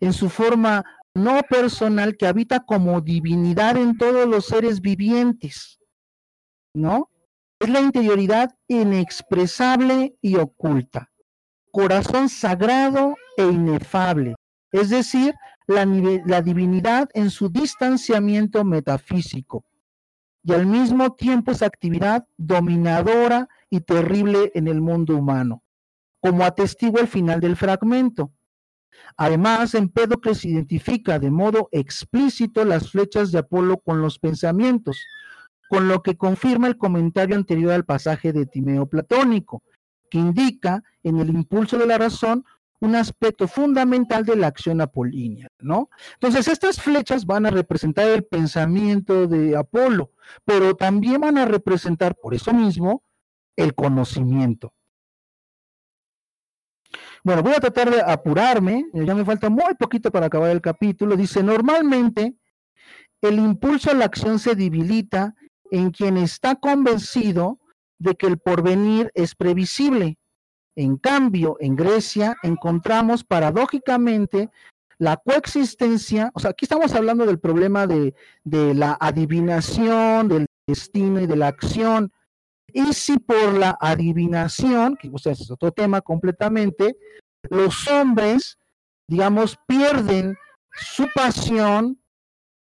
A: en su forma no personal, que habita como divinidad en todos los seres vivientes. ¿No? Es la interioridad inexpresable y oculta corazón sagrado e inefable, es decir, la, divinidad en su distanciamiento metafísico y al mismo tiempo esa actividad dominadora y terrible en el mundo humano, como atestigua el final del fragmento. Además, Empédocles identifica de modo explícito las flechas de Apolo con los pensamientos, con lo que confirma el comentario anterior al pasaje de Timeo platónico, que indica en el impulso de la razón un aspecto fundamental de la acción apolínea, ¿no? Entonces, estas flechas van a representar el pensamiento de Apolo, pero también van a representar, por eso mismo, el conocimiento. Bueno, voy a tratar de apurarme, ya me falta muy poquito para acabar el capítulo. Dice, normalmente el impulso a la acción se debilita en quien está convencido de que el porvenir es previsible. En cambio, en Grecia encontramos paradójicamente la coexistencia, o sea, aquí estamos hablando del problema de, la adivinación, del destino y de la acción. Y si por la adivinación, que o es otro tema completamente, los hombres, digamos, pierden su pasión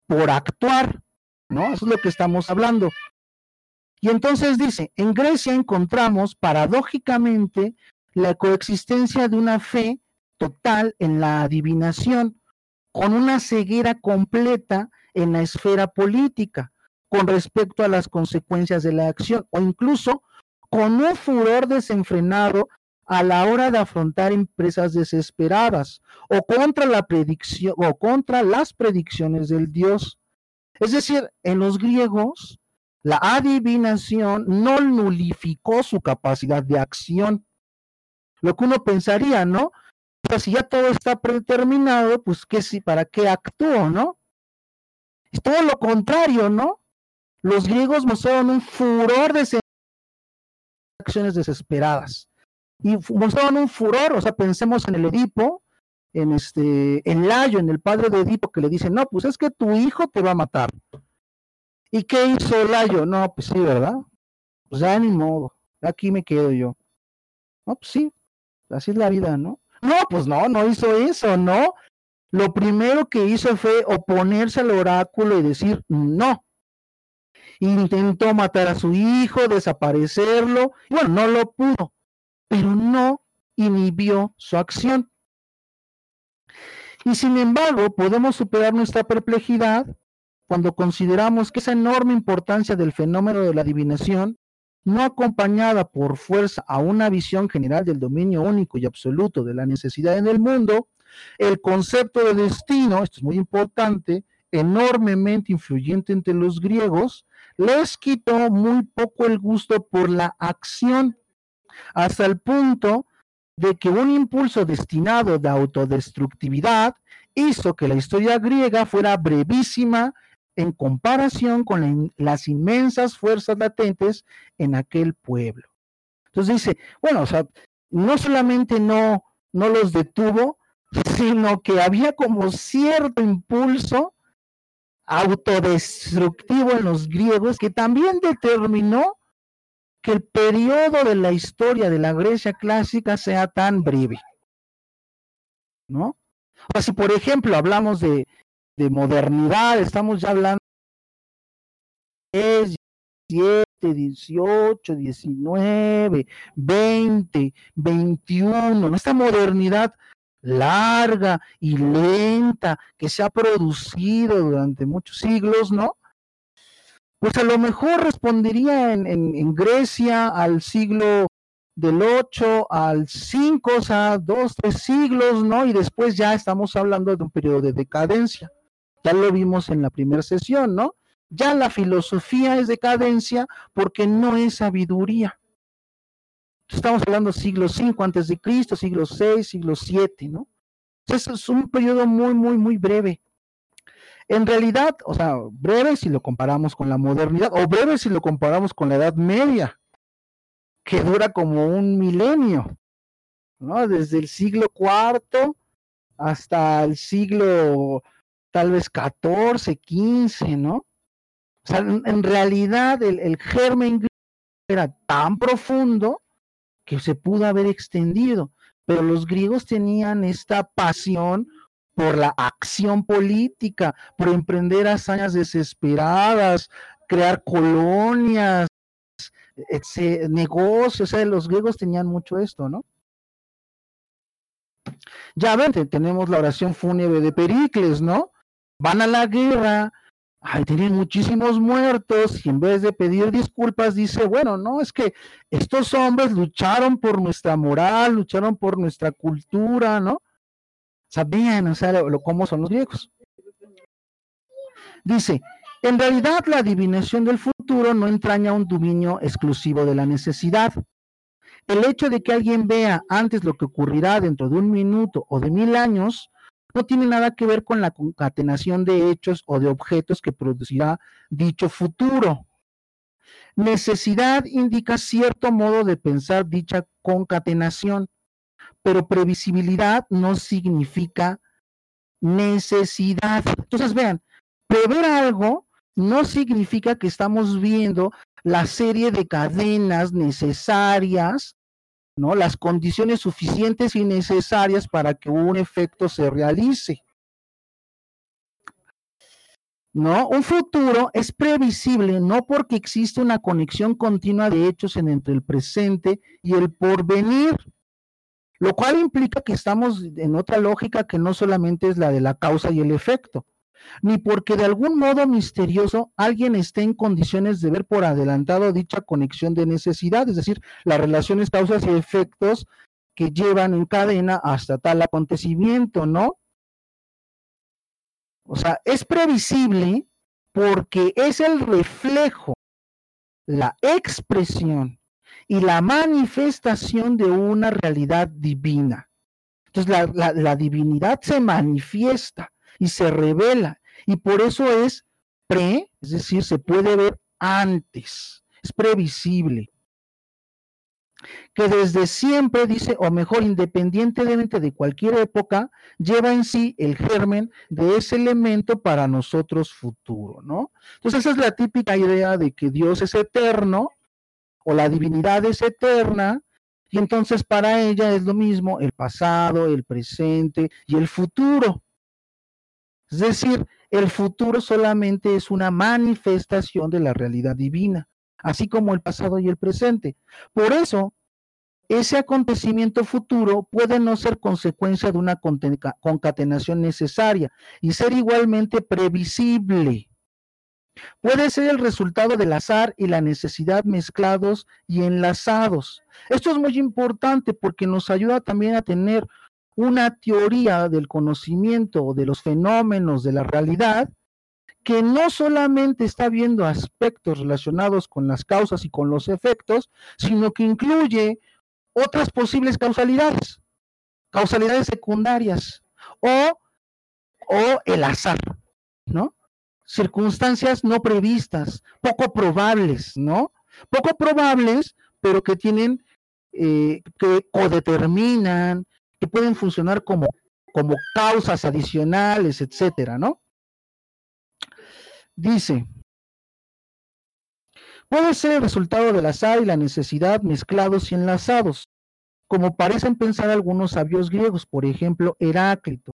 A: por actuar, ¿no? Eso es lo que estamos hablando. Y entonces dice, en Grecia encontramos paradójicamente la coexistencia de una fe total en la adivinación, con una ceguera completa en la esfera política con respecto a las consecuencias de la acción, o incluso con un furor desenfrenado a la hora de afrontar empresas desesperadas o contra la predicción o contra las predicciones del Dios. Es decir, en los griegos la adivinación no nulificó su capacidad de acción. Lo que uno pensaría, ¿no? Pues si ya todo está predeterminado, pues ¿qué, ¿para qué actúo, no? Es todo lo contrario, ¿no? Los griegos mostraron un furor de acciones desesperadas. Y mostraron un furor, o sea, pensemos en el Edipo, en este, en Layo, en el padre de Edipo, que le dice, no, pues es que tu hijo te va a matar. ¿Y qué hizo Layo? No, pues sí, ¿verdad? Pues ya ni modo, aquí me quedo yo. No, pues sí, así es la vida, ¿no? No, pues no, no hizo eso, ¿no? Lo primero que hizo fue oponerse al oráculo y decir no. Intentó matar a su hijo, desaparecerlo, bueno, no lo pudo, pero no inhibió su acción. Y sin embargo, podemos superar nuestra perplejidad cuando consideramos que esa enorme importancia del fenómeno de la adivinación, no acompañada por fuerza a una visión general del dominio único y absoluto de la necesidad en el mundo, el concepto de destino, esto es muy importante, enormemente influyente entre los griegos, les quitó muy poco el gusto por la acción, hasta el punto de que un impulso destinado de autodestructividad hizo que la historia griega fuera brevísima en comparación con las inmensas fuerzas latentes en aquel pueblo. Entonces dice, bueno, no solamente no, no los detuvo, [laughs] sino que había como cierto impulso autodestructivo en los griegos que también determinó que el periodo de la historia de la Grecia clásica sea tan breve. ¿No? O sea, si por ejemplo hablamos de, de modernidad, estamos ya hablando de 17, 18, 19, 20, 21, esta modernidad larga y lenta que se ha producido durante muchos siglos, ¿no? pues a lo mejor respondería en, Grecia al siglo del 8 al 5, o sea, dos, tres siglos, ¿no? Y después ya estamos hablando de un periodo de decadencia. Ya lo vimos en la primera sesión, ¿no? Ya la filosofía es decadencia porque no es sabiduría. Estamos hablando siglo 5 antes de Cristo, siglo 6, siglo 7, ¿no? Entonces es un periodo muy, muy, muy breve. En realidad, o sea, breve si lo comparamos con la modernidad, o breve si lo comparamos con la Edad Media, que dura como un milenio, ¿no? Desde el siglo IV hasta el siglo tal vez 14, 15, ¿no? O sea, en, realidad el, el germen era tan profundo que se pudo haber extendido, pero los griegos tenían esta pasión por la acción política, por emprender hazañas desesperadas, crear colonias, negocios, o sea, los griegos tenían mucho esto, ¿no? Ya ven, tenemos la oración fúnebre de Pericles, ¿no? Van a la guerra, ay, tienen muchísimos muertos y en vez de pedir disculpas dice, bueno, no, es que estos hombres lucharon por nuestra moral, lucharon por nuestra cultura, ¿no? Sabían, o sea, lo, cómo son los griegos. Dice, en realidad la adivinación del futuro no entraña un dominio exclusivo de la necesidad. El hecho de que alguien vea antes lo que ocurrirá dentro de un minuto o de mil años no tiene nada que ver con la concatenación de hechos o de objetos que producirá dicho futuro. Necesidad indica cierto modo de pensar dicha concatenación pero previsibilidad no significa necesidad. Entonces, vean, prever algo no significa que estamos viendo la serie de cadenas necesarias, ¿no? Las condiciones suficientes y necesarias para que un efecto se realice. ¿No? Un futuro es previsible no porque existe una conexión continua de hechos entre el presente y el porvenir lo cual implica que estamos en otra lógica que no solamente es la de la causa y el efecto, ni porque de algún modo misterioso alguien esté en condiciones de ver por adelantado dicha conexión de necesidad, es decir, las relaciones causas y efectos que llevan en cadena hasta tal acontecimiento, ¿no? O sea, es previsible porque es el reflejo, la expresión y la manifestación de una realidad divina. Entonces la, divinidad se manifiesta y se revela y por eso es pre, es decir, se puede ver antes, es previsible. Que desde siempre, dice, o mejor, independientemente de cualquier época, lleva en sí el germen de ese elemento para nosotros futuro, ¿no? Entonces esa es la típica idea de que Dios es eterno o la divinidad es eterna, y entonces para ella es lo mismo el pasado, el presente y el futuro. Es decir, el futuro solamente es una manifestación de la realidad divina, así como el pasado y el presente. Por eso, ese acontecimiento futuro puede no ser consecuencia de una concatenación necesaria y ser igualmente previsible. Puede ser el resultado del azar y la necesidad mezclados y enlazados. Esto es muy importante porque nos ayuda también a tener una teoría del conocimiento de los fenómenos de la realidad que no solamente está viendo aspectos relacionados con las causas y con los efectos, sino que incluye otras posibles causalidades, causalidades secundarias o, o el azar, ¿no? circunstancias no previstas, poco probables, ¿no? Poco probables, pero que tienen, eh, que codeterminan, que pueden funcionar como, como causas adicionales, etcétera, ¿no? Dice, puede ser el resultado del azar y la necesidad mezclados y enlazados, como parecen pensar algunos sabios griegos, por ejemplo, Heráclito,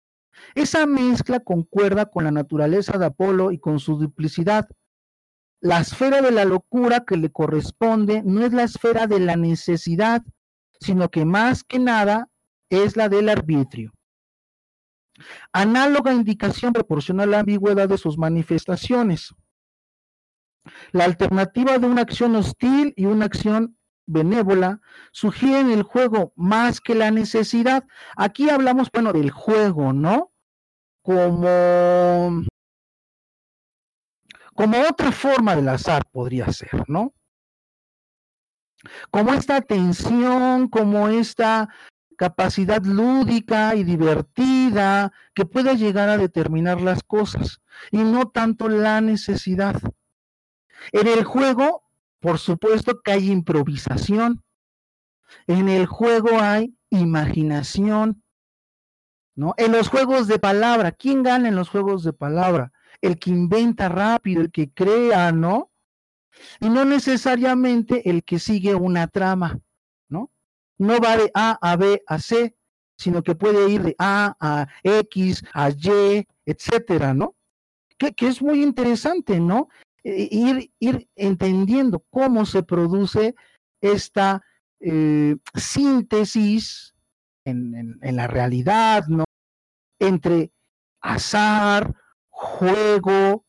A: esa mezcla concuerda con la naturaleza de Apolo y con su duplicidad. La esfera de la locura que le corresponde no es la esfera de la necesidad, sino que más que nada es la del arbitrio. Análoga indicación proporciona la ambigüedad de sus manifestaciones. La alternativa de una acción hostil y una acción benévola sugieren el juego más que la necesidad. Aquí hablamos, bueno, del juego, ¿no? Como, como otra forma del azar podría ser, ¿no? Como esta tensión, como esta capacidad lúdica y divertida que puede llegar a determinar las cosas y no tanto la necesidad. En el juego, por supuesto que hay improvisación. En el juego hay imaginación. ¿No? En los juegos de palabra, ¿quién gana en los juegos de palabra? El que inventa rápido, el que crea, ¿no? Y no necesariamente el que sigue una trama no va de A a B a C, sino que puede ir de A a X, a Y, etcétera, ¿no? Que, es muy interesante, ¿no? E, ir, ir entendiendo cómo se produce esta eh, síntesis en, la realidad, ¿no? Entre azar, juego,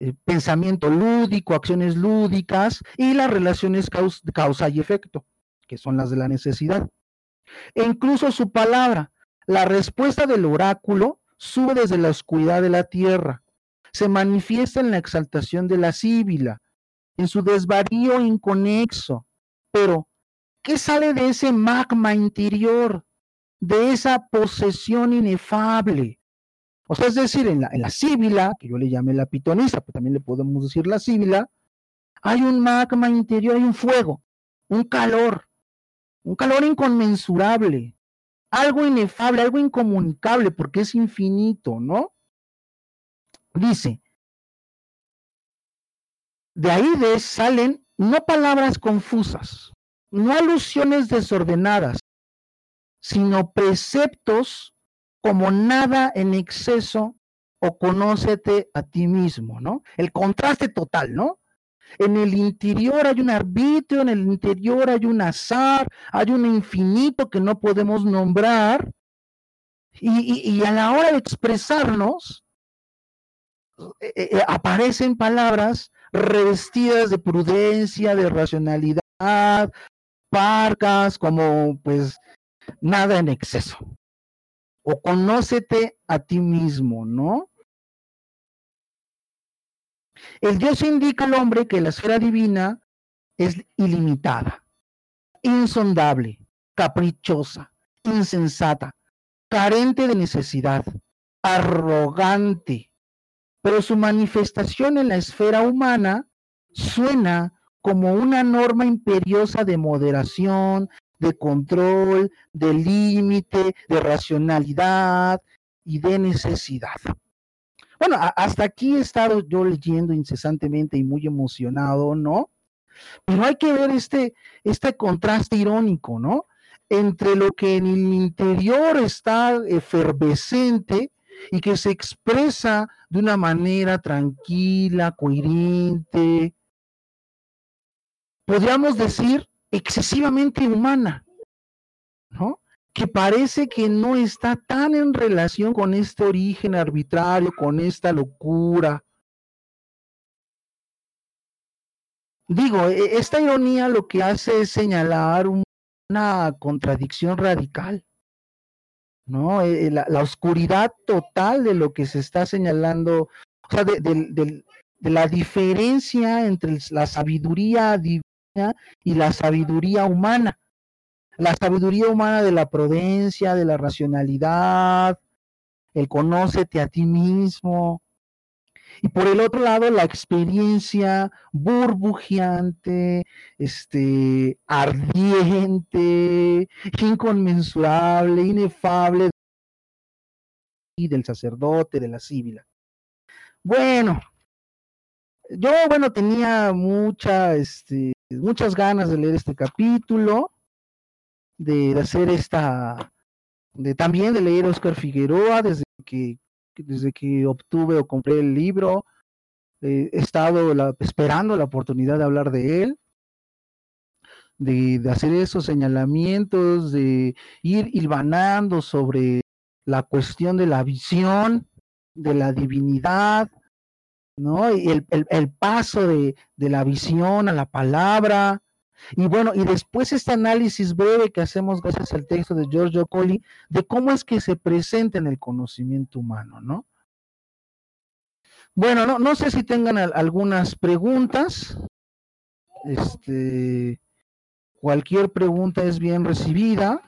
A: eh, pensamiento lúdico, acciones lúdicas y las relaciones causa y efecto que son las de la necesidad. E incluso su palabra, la respuesta del oráculo, sube desde la oscuridad de la tierra, se manifiesta en la exaltación de la síbila, en su desvarío inconexo. Pero, ¿qué sale de ese magma interior, de esa posesión inefable? O sea, es decir, en la, en la síbila, que yo le llamé la pitonisa, pero también le podemos decir la síbila, hay un magma interior, hay un fuego, un calor, un calor inconmensurable, algo inefable, algo incomunicable, porque es infinito, ¿no? Dice, de ahí salen no palabras confusas, no alusiones desordenadas, sino preceptos como nada en exceso o conócete a ti mismo, ¿no? El contraste total, ¿no? En el interior hay un arbitrio, en el interior hay un azar, hay un infinito que no podemos nombrar. Y, a la hora de expresarnos, eh, eh, eh, aparecen palabras revestidas de prudencia, de racionalidad, parcas, como pues nada en exceso. O conócete a ti mismo, ¿no? El Dios indica al hombre que la esfera divina es ilimitada, insondable, caprichosa, insensata, carente de necesidad, arrogante, pero su manifestación en la esfera humana suena como una norma imperiosa de moderación, de control, de límite, de racionalidad y de necesidad. Bueno, hasta aquí he estado yo leyendo incesantemente y muy emocionado, ¿no? Pero hay que ver este, este contraste irónico, ¿no? Entre lo que en el interior está efervescente y que se expresa de una manera tranquila, coherente, podríamos decir excesivamente humana, ¿no? Que parece que no está tan en relación con este origen arbitrario, con esta locura. Digo, e, esta ironía lo que hace es señalar una contradicción radical, ¿no? E, e, la, oscuridad total de lo que se está señalando, o sea, de la diferencia entre la sabiduría divina y la sabiduría humana la sabiduría humana de la prudencia, de la racionalidad, el conócete a ti mismo. Y por el otro lado, la experiencia burbujeante, este, ardiente, inconmensurable, inefable del sacerdote, de la síbila. Bueno, yo, bueno, tenía mucha, este, muchas ganas de leer este capítulo de, hacer esta, de también de leer Oscar Figueroa desde que, desde que obtuve o compré el libro. he estado esperando la oportunidad de hablar de él, de, de, hacer esos señalamientos, de ir hilvanando sobre la cuestión de la visión, de la divinidad, ¿no? Y el, el, paso de, de, la visión a la palabra. Y bueno, y después este análisis breve que hacemos gracias al texto de Giorgio Colli de cómo es que se presenta en el conocimiento humano, ¿no? Bueno, no, no sé si tengan algunas preguntas. Este, cualquier pregunta es bien recibida.